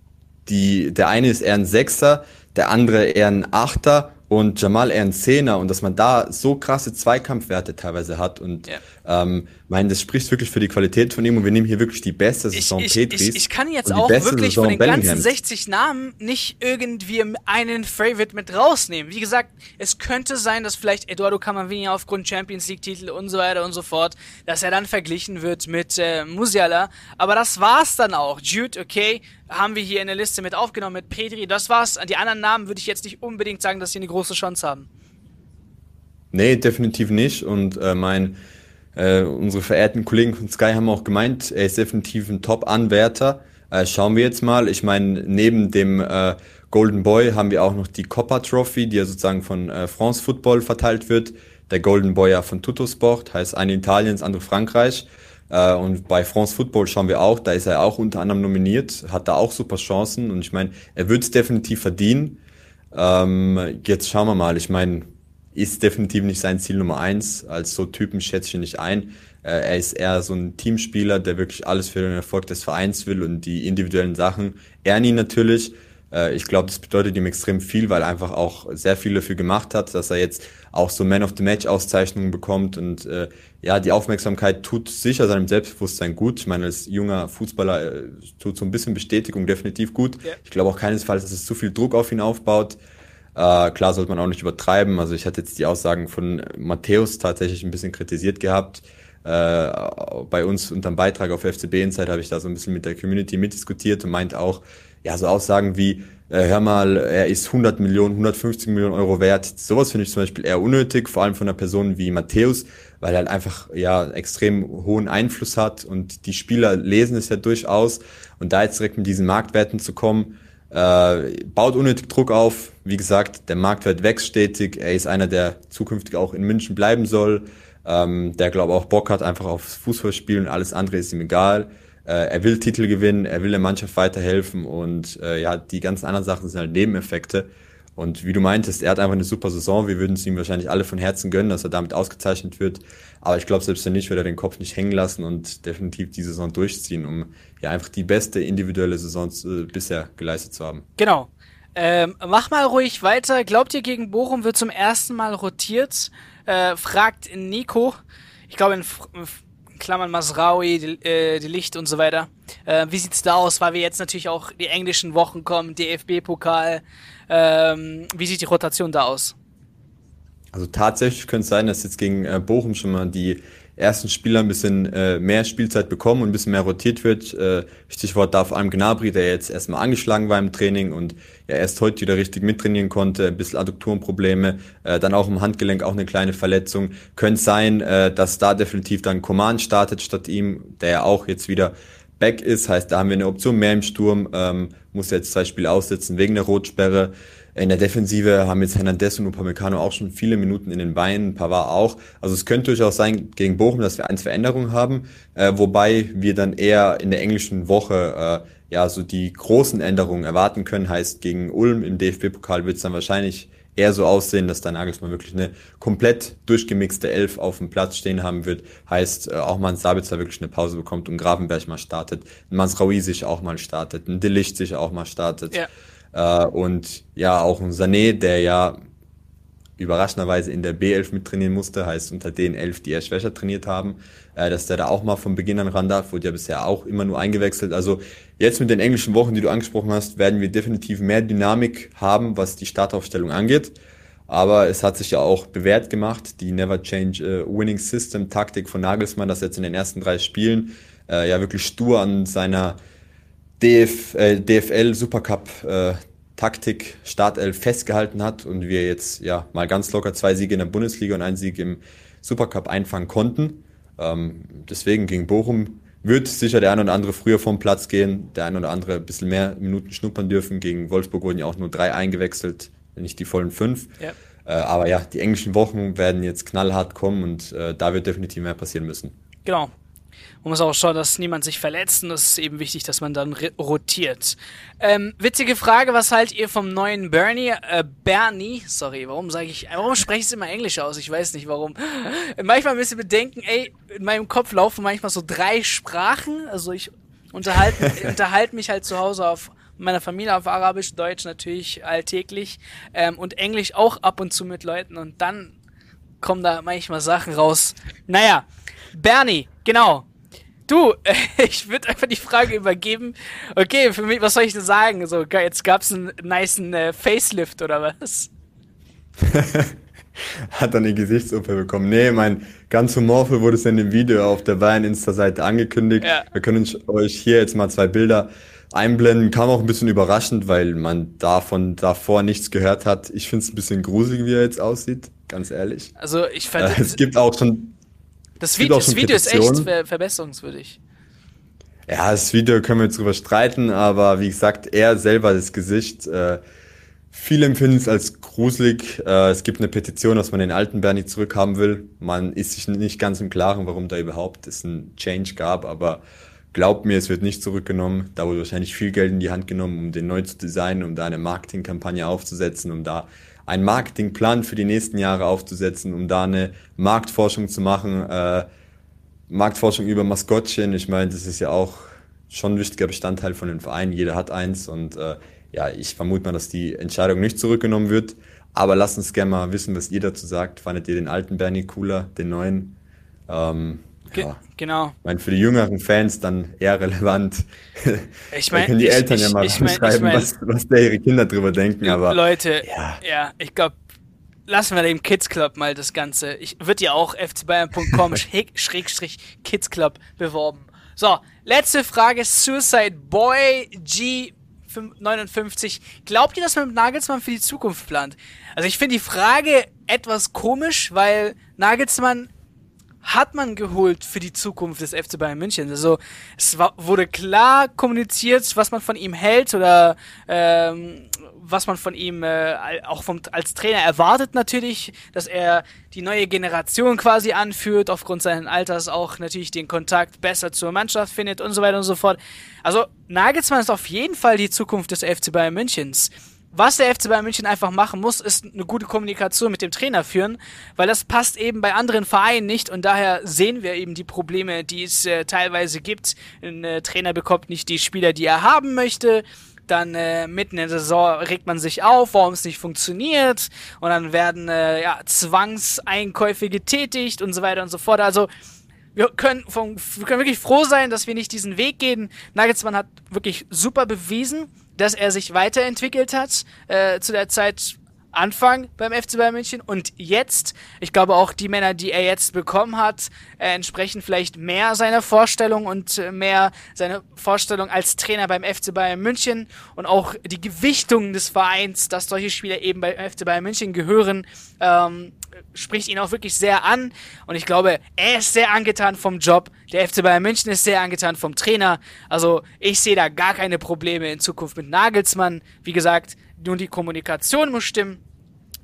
die, der eine ist eher ein Sechser, der andere eher ein Achter und Jamal eher ein Zehner und dass man da so krasse Zweikampfwerte teilweise hat und Ja. ähm, mein, das spricht wirklich für die Qualität von ihm und wir nehmen hier wirklich die beste Ich, Saison ich, Petris. ich, ich kann jetzt auch wirklich Saison von den ganzen Bellinghams. 60 Namen nicht irgendwie einen Favorite mit rausnehmen. Wie gesagt, es könnte sein, dass vielleicht Eduardo Camavinga aufgrund Champions League Titel und so weiter und so fort, dass er dann verglichen wird mit äh, Musiala. Aber das war's dann auch. Jude, okay, haben wir hier in der Liste mit aufgenommen mit Pedri. Das war's. Die anderen Namen würde ich jetzt nicht unbedingt sagen, dass sie eine große Chance haben. Nee, definitiv nicht. Und äh, mein, äh, unsere verehrten Kollegen von Sky haben auch gemeint, er ist definitiv ein Top-Anwärter. Äh, schauen wir jetzt mal. Ich meine, neben dem äh, Golden Boy haben wir auch noch die Coppa Trophy, die ja sozusagen von äh, France Football verteilt wird. Der Golden Boy ja von Tuttosport, heißt eine Italien, das andere Frankreich. Äh, und bei France Football schauen wir auch, da ist er auch unter anderem nominiert, hat da auch super Chancen. Und ich meine, er wird es definitiv verdienen. Ähm, jetzt schauen wir mal. Ich meine, ist definitiv nicht sein Ziel Nummer eins. Als so Typen schätze ich ihn nicht ein. Äh, er ist eher so ein Teamspieler, der wirklich alles für den Erfolg des Vereins will und die individuellen Sachen ehren ihn natürlich. Äh, ich glaube, das bedeutet ihm extrem viel, weil er einfach auch sehr viel dafür gemacht hat, dass er jetzt auch so Man of the Match Auszeichnungen bekommt und äh, ja, die Aufmerksamkeit tut sicher seinem Selbstbewusstsein gut. Ich meine, als junger Fußballer tut so ein bisschen Bestätigung definitiv gut. Ich glaube auch keinesfalls, dass es zu viel Druck auf ihn aufbaut. Äh, klar sollte man auch nicht übertreiben. Also ich hatte jetzt die Aussagen von Matthäus tatsächlich ein bisschen kritisiert gehabt. Äh, bei uns unterm Beitrag auf FCB Insight habe ich da so ein bisschen mit der Community mitdiskutiert und meint auch, ja, so Aussagen wie, äh, hör mal, er ist 100 Millionen, 150 Millionen Euro wert. Sowas finde ich zum Beispiel eher unnötig, vor allem von einer Person wie Matthäus, weil er halt einfach ja extrem hohen Einfluss hat und die Spieler lesen es ja durchaus und da jetzt direkt mit diesen Marktwerten zu kommen, äh, baut unnötig Druck auf. Wie gesagt, der Marktwert wächst stetig. Er ist einer, der zukünftig auch in München bleiben soll. Ähm, der glaube auch Bock hat einfach aufs Fußballspielen. Alles andere ist ihm egal. Äh, er will Titel gewinnen, er will der Mannschaft weiterhelfen und äh, ja, die ganzen anderen Sachen sind halt Nebeneffekte. Und wie du meintest, er hat einfach eine super Saison. Wir würden es ihm wahrscheinlich alle von Herzen gönnen, dass er damit ausgezeichnet wird. Aber ich glaube, selbst wenn nicht, wird er den Kopf nicht hängen lassen und definitiv die Saison durchziehen, um ja einfach die beste individuelle Saison äh, bisher geleistet zu haben. Genau. Ähm, mach mal ruhig weiter. Glaubt ihr, gegen Bochum wird zum ersten Mal rotiert? Äh, fragt Nico. Ich glaube, in, Klammern Masraui, die, äh, die Licht und so weiter. Äh, wie sieht's da aus, weil wir jetzt natürlich auch die englischen Wochen kommen, DFB-Pokal. Ähm, wie sieht die Rotation da aus? Also tatsächlich könnte es sein, dass jetzt gegen äh, Bochum schon mal die ersten Spieler ein bisschen äh, mehr Spielzeit bekommen und ein bisschen mehr rotiert wird. Äh, Stichwort da vor allem Gnabry, der jetzt erstmal angeschlagen war im Training und ja erst heute wieder richtig mittrainieren konnte, ein bisschen Adduktorenprobleme, äh, dann auch im Handgelenk auch eine kleine Verletzung. Könnte sein, äh, dass da definitiv dann Coman startet statt ihm, der ja auch jetzt wieder back ist. Heißt, da haben wir eine Option mehr im Sturm, ähm, muss jetzt zwei Spiele aussetzen wegen der Rotsperre. In der Defensive haben jetzt Hernandez und Upamecano auch schon viele Minuten in den Beinen, Pavard auch. Also es könnte durchaus sein gegen Bochum, dass wir ein, zwei Änderungen haben, äh, wobei wir dann eher in der englischen Woche äh, ja so die großen Änderungen erwarten können. Heißt, gegen Ulm im DFB-Pokal wird es dann wahrscheinlich eher so aussehen, dass der Nagelsmann wirklich eine komplett durchgemixte Elf auf dem Platz stehen haben wird. Heißt, äh, auch mal ein Sabitzer wirklich eine Pause bekommt und Gravenberg mal startet, ein Mansraoui sich auch mal startet, ein Delicht sich auch mal startet. Ja. Äh, und ja, auch ein Sané, der ja überraschenderweise in der B11 mittrainieren musste, heißt unter den elf, die er schwächer trainiert haben, äh, dass der da auch mal von Beginn an ran darf, wurde ja bisher auch immer nur eingewechselt. Also jetzt mit den englischen Wochen, die du angesprochen hast, werden wir definitiv mehr Dynamik haben, was die Startaufstellung angeht. Aber es hat sich ja auch bewährt gemacht, die Never Change uh, Winning System Taktik von Nagelsmann, das jetzt in den ersten drei Spielen äh, ja wirklich stur an seiner DF, äh, DFL Supercup äh, Taktik Startelf festgehalten hat und wir jetzt ja mal ganz locker zwei Siege in der Bundesliga und einen Sieg im Supercup einfangen konnten. Ähm, deswegen gegen Bochum wird sicher der ein oder andere früher vom Platz gehen, der ein oder andere ein bisschen mehr Minuten schnuppern dürfen. Gegen Wolfsburg wurden ja auch nur drei eingewechselt, nicht die vollen fünf. Ja. Äh, aber ja, die englischen Wochen werden jetzt knallhart kommen und äh, da wird definitiv mehr passieren müssen. Genau. Man muss auch schauen, dass niemand sich verletzt und es ist eben wichtig, dass man dann rotiert. Ähm, witzige Frage, was haltet ihr vom neuen Bernie? Äh, Bernie, sorry, warum sage ich, warum spreche ich es immer Englisch aus? Ich weiß nicht warum. Manchmal ein bisschen bedenken, ey, in meinem Kopf laufen manchmal so drei Sprachen. Also ich unterhalte, unterhalte mich halt zu Hause auf meiner Familie auf Arabisch, Deutsch natürlich alltäglich ähm, und Englisch auch ab und zu mit Leuten und dann kommen da manchmal Sachen raus. Naja, Bernie, genau. Du, ich würde einfach die Frage übergeben. Okay, für mich, was soll ich denn sagen? So, jetzt gab's einen nice äh, Facelift oder was? Hat dann eine Gesichtsuppe bekommen. Nee, mein ganz humorvoll wurde es in dem Video auf der Bayern Insta-Seite angekündigt. Ja. Wir können euch hier jetzt mal zwei Bilder einblenden. Kam auch ein bisschen überraschend, weil man davon davor nichts gehört hat. Ich finde es ein bisschen gruselig, wie er jetzt aussieht, ganz ehrlich. Also ich fand. Äh, es gibt auch schon das Video, das Video ist echt ver verbesserungswürdig. Ja, das Video können wir jetzt drüber streiten, aber wie gesagt, er selber das Gesicht. Äh, viele empfinden es als gruselig. Äh, es gibt eine Petition, dass man den alten Bernie zurückhaben will. Man ist sich nicht ganz im Klaren, warum da überhaupt es einen Change gab, aber glaubt mir, es wird nicht zurückgenommen. Da wurde wahrscheinlich viel Geld in die Hand genommen, um den neu zu designen, um da eine Marketingkampagne aufzusetzen, um da einen Marketingplan für die nächsten Jahre aufzusetzen, um da eine Marktforschung zu machen. Äh, Marktforschung über Maskottchen, ich meine, das ist ja auch schon ein wichtiger Bestandteil von den Vereinen. Jeder hat eins und äh, ja, ich vermute mal, dass die Entscheidung nicht zurückgenommen wird. Aber lasst uns gerne mal wissen, was ihr dazu sagt. Fandet ihr den alten Bernie cooler, den neuen? Ähm, Ge ja. Genau. Ich meine, für die jüngeren Fans dann eher relevant. Ich meine, können die ich, Eltern ich, ja mal ich mein, schreiben, ich mein, was, was da ihre Kinder drüber denken. Aber Leute, ja, ja ich glaube, lassen wir dem Kids Club mal das Ganze. Ich wird ja auch fcbayern.com schrägstrich Kids Club beworben. So, letzte Frage. Suicide Boy G 59. Glaubt ihr, dass man mit Nagelsmann für die Zukunft plant? Also ich finde die Frage etwas komisch, weil Nagelsmann hat man geholt für die Zukunft des FC Bayern München. Also es war, wurde klar kommuniziert, was man von ihm hält oder ähm, was man von ihm äh, auch vom, als Trainer erwartet natürlich, dass er die neue Generation quasi anführt, aufgrund seines Alters auch natürlich den Kontakt besser zur Mannschaft findet und so weiter und so fort. Also Nagelsmann ist auf jeden Fall die Zukunft des FC Bayern Münchens. Was der FC Bayern München einfach machen muss, ist eine gute Kommunikation mit dem Trainer führen, weil das passt eben bei anderen Vereinen nicht und daher sehen wir eben die Probleme, die es äh, teilweise gibt. Ein äh, Trainer bekommt nicht die Spieler, die er haben möchte. Dann äh, mitten in der Saison regt man sich auf, warum es nicht funktioniert und dann werden äh, ja, Zwangseinkäufe getätigt und so weiter und so fort. Also wir können, vom, wir können wirklich froh sein, dass wir nicht diesen Weg gehen. Nagelsmann hat wirklich super bewiesen, dass er sich weiterentwickelt hat äh, zu der Zeit Anfang beim FC Bayern München und jetzt, ich glaube auch die Männer, die er jetzt bekommen hat, äh, entsprechen vielleicht mehr seiner Vorstellung und äh, mehr seiner Vorstellung als Trainer beim FC Bayern München und auch die Gewichtung des Vereins, dass solche Spieler eben beim FC Bayern München gehören, ähm, spricht ihn auch wirklich sehr an und ich glaube, er ist sehr angetan vom Job. Der FC Bayern München ist sehr angetan vom Trainer. Also ich sehe da gar keine Probleme in Zukunft mit Nagelsmann. Wie gesagt, nur die Kommunikation muss stimmen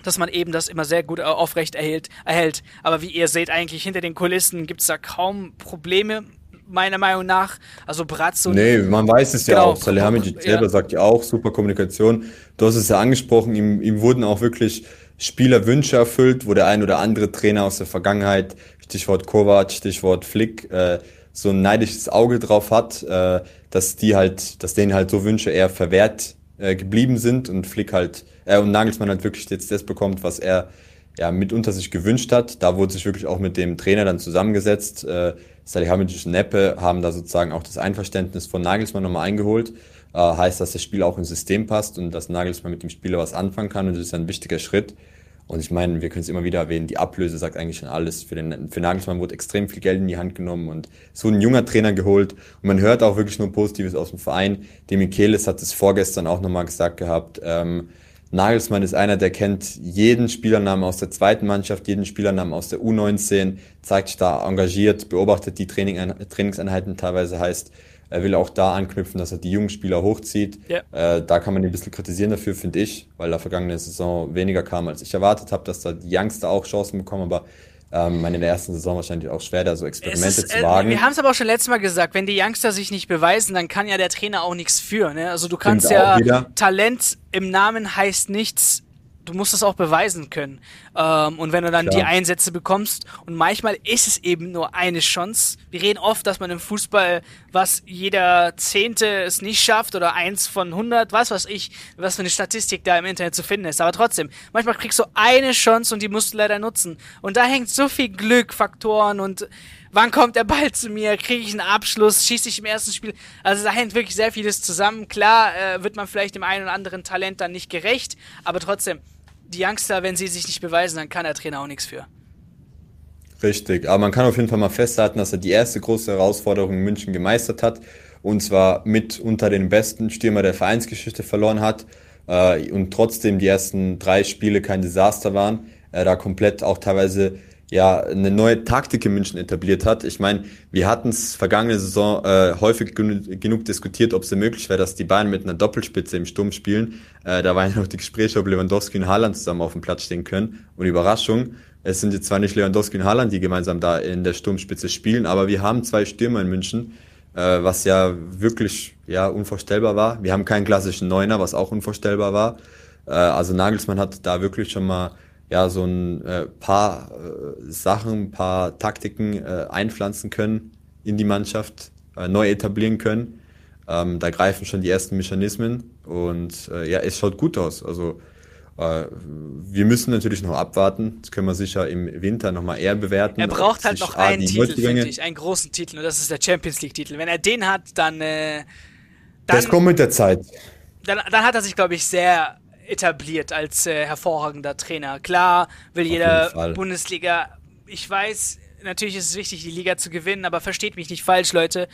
dass man eben das immer sehr gut aufrecht erhält. erhält. Aber wie ihr seht, eigentlich hinter den Kulissen gibt es da kaum Probleme, meiner Meinung nach. Also Bratzo. Nee, man weiß es ja genau, auch. Salihamidzic selber ja. sagt ja auch, super Kommunikation. Du hast es ja angesprochen, ihm, ihm wurden auch wirklich Spielerwünsche erfüllt, wo der ein oder andere Trainer aus der Vergangenheit, Stichwort Kovac, Stichwort Flick, äh, so ein neidisches Auge drauf hat, äh, dass die halt, dass denen halt so Wünsche eher verwehrt äh, geblieben sind und Flick halt, äh, und Nagelsmann halt wirklich jetzt das bekommt, was er ja mitunter sich gewünscht hat. Da wurde sich wirklich auch mit dem Trainer dann zusammengesetzt. Äh, Salihamidzic und Neppe haben da sozusagen auch das Einverständnis von Nagelsmann nochmal eingeholt. Äh, heißt, dass das Spiel auch ins System passt und dass Nagelsmann mit dem Spieler was anfangen kann und das ist ein wichtiger Schritt. Und ich meine, wir können es immer wieder erwähnen, die Ablöse sagt eigentlich schon alles. Für, den, für Nagelsmann wurde extrem viel Geld in die Hand genommen und so ein junger Trainer geholt. Und man hört auch wirklich nur Positives aus dem Verein. Die Michelis hat es vorgestern auch nochmal gesagt gehabt. Ähm, Nagelsmann ist einer, der kennt jeden Spielernamen aus der zweiten Mannschaft, jeden Spielernamen aus der U19, zeigt sich da engagiert, beobachtet die Training, Trainingseinheiten teilweise heißt, er will auch da anknüpfen, dass er die jungen Spieler hochzieht. Ja. Äh, da kann man ihn ein bisschen kritisieren dafür, finde ich, weil da vergangene Saison weniger kam, als ich erwartet habe, dass da die Youngster auch Chancen bekommen, aber ähm, meine, in der ersten Saison wahrscheinlich auch schwer, da so Experimente ist, zu äh, wagen. wir haben es aber auch schon letztes Mal gesagt, wenn die Youngster sich nicht beweisen, dann kann ja der Trainer auch nichts für. Ne? Also du kannst ja Talent im Namen heißt nichts du musst es auch beweisen können. Ähm, und wenn du dann Klar. die Einsätze bekommst, und manchmal ist es eben nur eine Chance. Wir reden oft, dass man im Fußball, was jeder Zehnte es nicht schafft, oder eins von 100, was weiß ich, was für eine Statistik da im Internet zu finden ist. Aber trotzdem, manchmal kriegst du eine Chance und die musst du leider nutzen. Und da hängt so viel Glück, Faktoren und wann kommt der Ball zu mir, kriege ich einen Abschluss, schieße ich im ersten Spiel. Also da hängt wirklich sehr vieles zusammen. Klar äh, wird man vielleicht dem einen oder anderen Talent dann nicht gerecht, aber trotzdem, die Youngster, wenn sie sich nicht beweisen, dann kann der Trainer auch nichts für. Richtig, aber man kann auf jeden Fall mal festhalten, dass er die erste große Herausforderung in München gemeistert hat und zwar mit unter den besten Stürmer der Vereinsgeschichte verloren hat äh, und trotzdem die ersten drei Spiele kein Desaster waren. Er da komplett auch teilweise ja eine neue Taktik in München etabliert hat. Ich meine, wir hatten es vergangene Saison äh, häufig gen genug diskutiert, ob es möglich wäre, dass die Bayern mit einer Doppelspitze im Sturm spielen. Äh, da waren ja noch die Gespräche, ob Lewandowski und Haaland zusammen auf dem Platz stehen können. Und Überraschung, es sind jetzt zwar nicht Lewandowski und Haaland, die gemeinsam da in der Sturmspitze spielen, aber wir haben zwei Stürmer in München, äh, was ja wirklich ja unvorstellbar war. Wir haben keinen klassischen Neuner, was auch unvorstellbar war. Äh, also Nagelsmann hat da wirklich schon mal ja, so ein äh, paar äh, Sachen, ein paar Taktiken äh, einpflanzen können in die Mannschaft, äh, neu etablieren können. Ähm, da greifen schon die ersten Mechanismen und äh, ja, es schaut gut aus. Also äh, wir müssen natürlich noch abwarten. Das können wir sicher im Winter nochmal eher bewerten. Er braucht halt noch einen Titel, finde ich, einen großen Titel und das ist der Champions League-Titel. Wenn er den hat, dann, dann das kommt mit der Zeit. Dann, dann hat er sich, glaube ich, sehr etabliert als äh, hervorragender Trainer. Klar will jeder Bundesliga, ich weiß, natürlich ist es wichtig, die Liga zu gewinnen, aber versteht mich nicht falsch, Leute.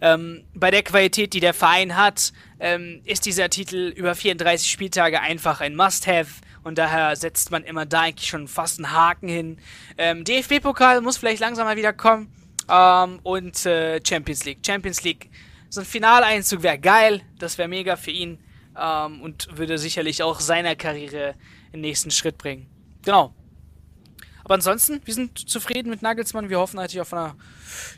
Ähm, bei der Qualität, die der Verein hat, ähm, ist dieser Titel über 34 Spieltage einfach ein Must-Have und daher setzt man immer da eigentlich schon fast einen Haken hin. Ähm, DFB-Pokal muss vielleicht langsam mal wieder kommen ähm, und äh, Champions League. Champions League, so ein Finaleinzug wäre geil, das wäre mega für ihn ähm, und würde sicherlich auch seiner Karriere den nächsten Schritt bringen. Genau. Aber ansonsten, wir sind zufrieden mit Nagelsmann. Wir hoffen natürlich auf eine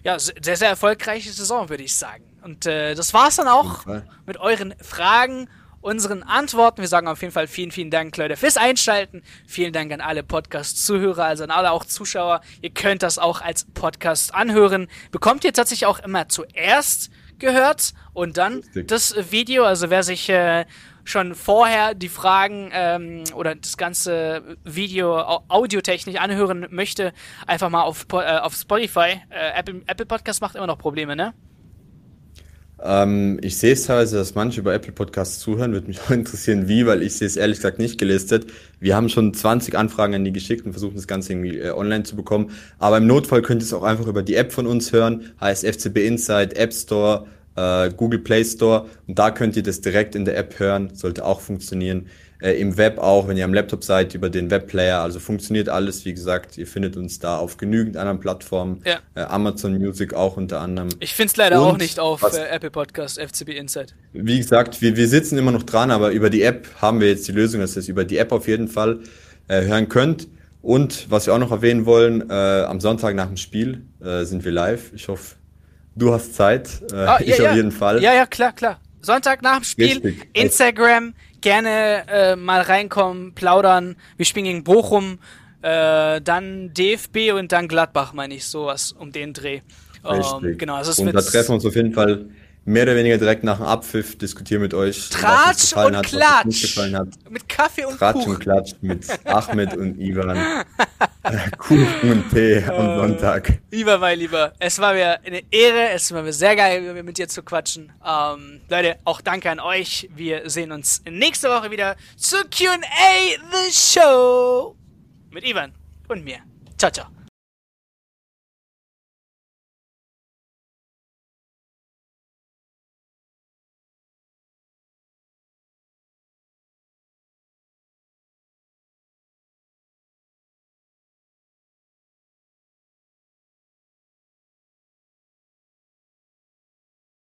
ja, sehr, sehr erfolgreiche Saison, würde ich sagen. Und äh, das war's dann auch mit euren Fragen, unseren Antworten. Wir sagen auf jeden Fall vielen, vielen Dank, Leute, fürs Einschalten. Vielen Dank an alle Podcast-Zuhörer, also an alle auch Zuschauer. Ihr könnt das auch als Podcast anhören. Bekommt ihr tatsächlich auch immer zuerst gehört und dann Richtig. das Video. Also wer sich äh, schon vorher die Fragen ähm, oder das ganze Video audiotechnisch anhören möchte, einfach mal auf, äh, auf Spotify. Äh, Apple, Apple Podcast macht immer noch Probleme, ne? Ähm, ich sehe es teilweise, dass manche über Apple Podcasts zuhören. Würde mich auch interessieren, wie, weil ich sehe es ehrlich gesagt nicht gelistet. Wir haben schon 20 Anfragen an die geschickt und versuchen das Ganze irgendwie äh, online zu bekommen. Aber im Notfall könnt ihr es auch einfach über die App von uns hören. Heißt FCB Insight, App Store, äh, Google Play Store und da könnt ihr das direkt in der App hören, sollte auch funktionieren. Äh, Im Web auch, wenn ihr am Laptop seid, über den Webplayer. Also funktioniert alles, wie gesagt, ihr findet uns da auf genügend anderen Plattformen. Ja. Äh, Amazon Music auch unter anderem. Ich finde es leider und auch nicht auf was, äh, Apple Podcast, FCB Insight. Wie gesagt, wir, wir sitzen immer noch dran, aber über die App haben wir jetzt die Lösung, dass ihr es über die App auf jeden Fall äh, hören könnt. Und was wir auch noch erwähnen wollen, äh, am Sonntag nach dem Spiel äh, sind wir live. Ich hoffe, Du hast Zeit. Äh, ah, ich ja, auf jeden Fall. Ja, ja, klar, klar. Sonntag nach dem Spiel, Richtig. Instagram, gerne äh, mal reinkommen, plaudern. Wir spielen gegen Bochum, äh, dann DFB und dann Gladbach, meine ich, sowas um den Dreh. Um, genau, also und da treffen wir uns auf jeden Fall mehr oder weniger direkt nach dem Abpfiff diskutieren mit euch, Tratsch was und hat, Klatsch. Was gefallen hat. Mit Kaffee und Tratsch Kuchen. und Klatsch mit Ahmed und Ivan. Kuchen und Tee am uh, Sonntag. Lieber, mein Lieber, es war mir eine Ehre, es war mir sehr geil, mit dir zu quatschen. Ähm, Leute, auch danke an euch. Wir sehen uns nächste Woche wieder zu Q&A The Show mit Ivan und mir. Ciao, ciao.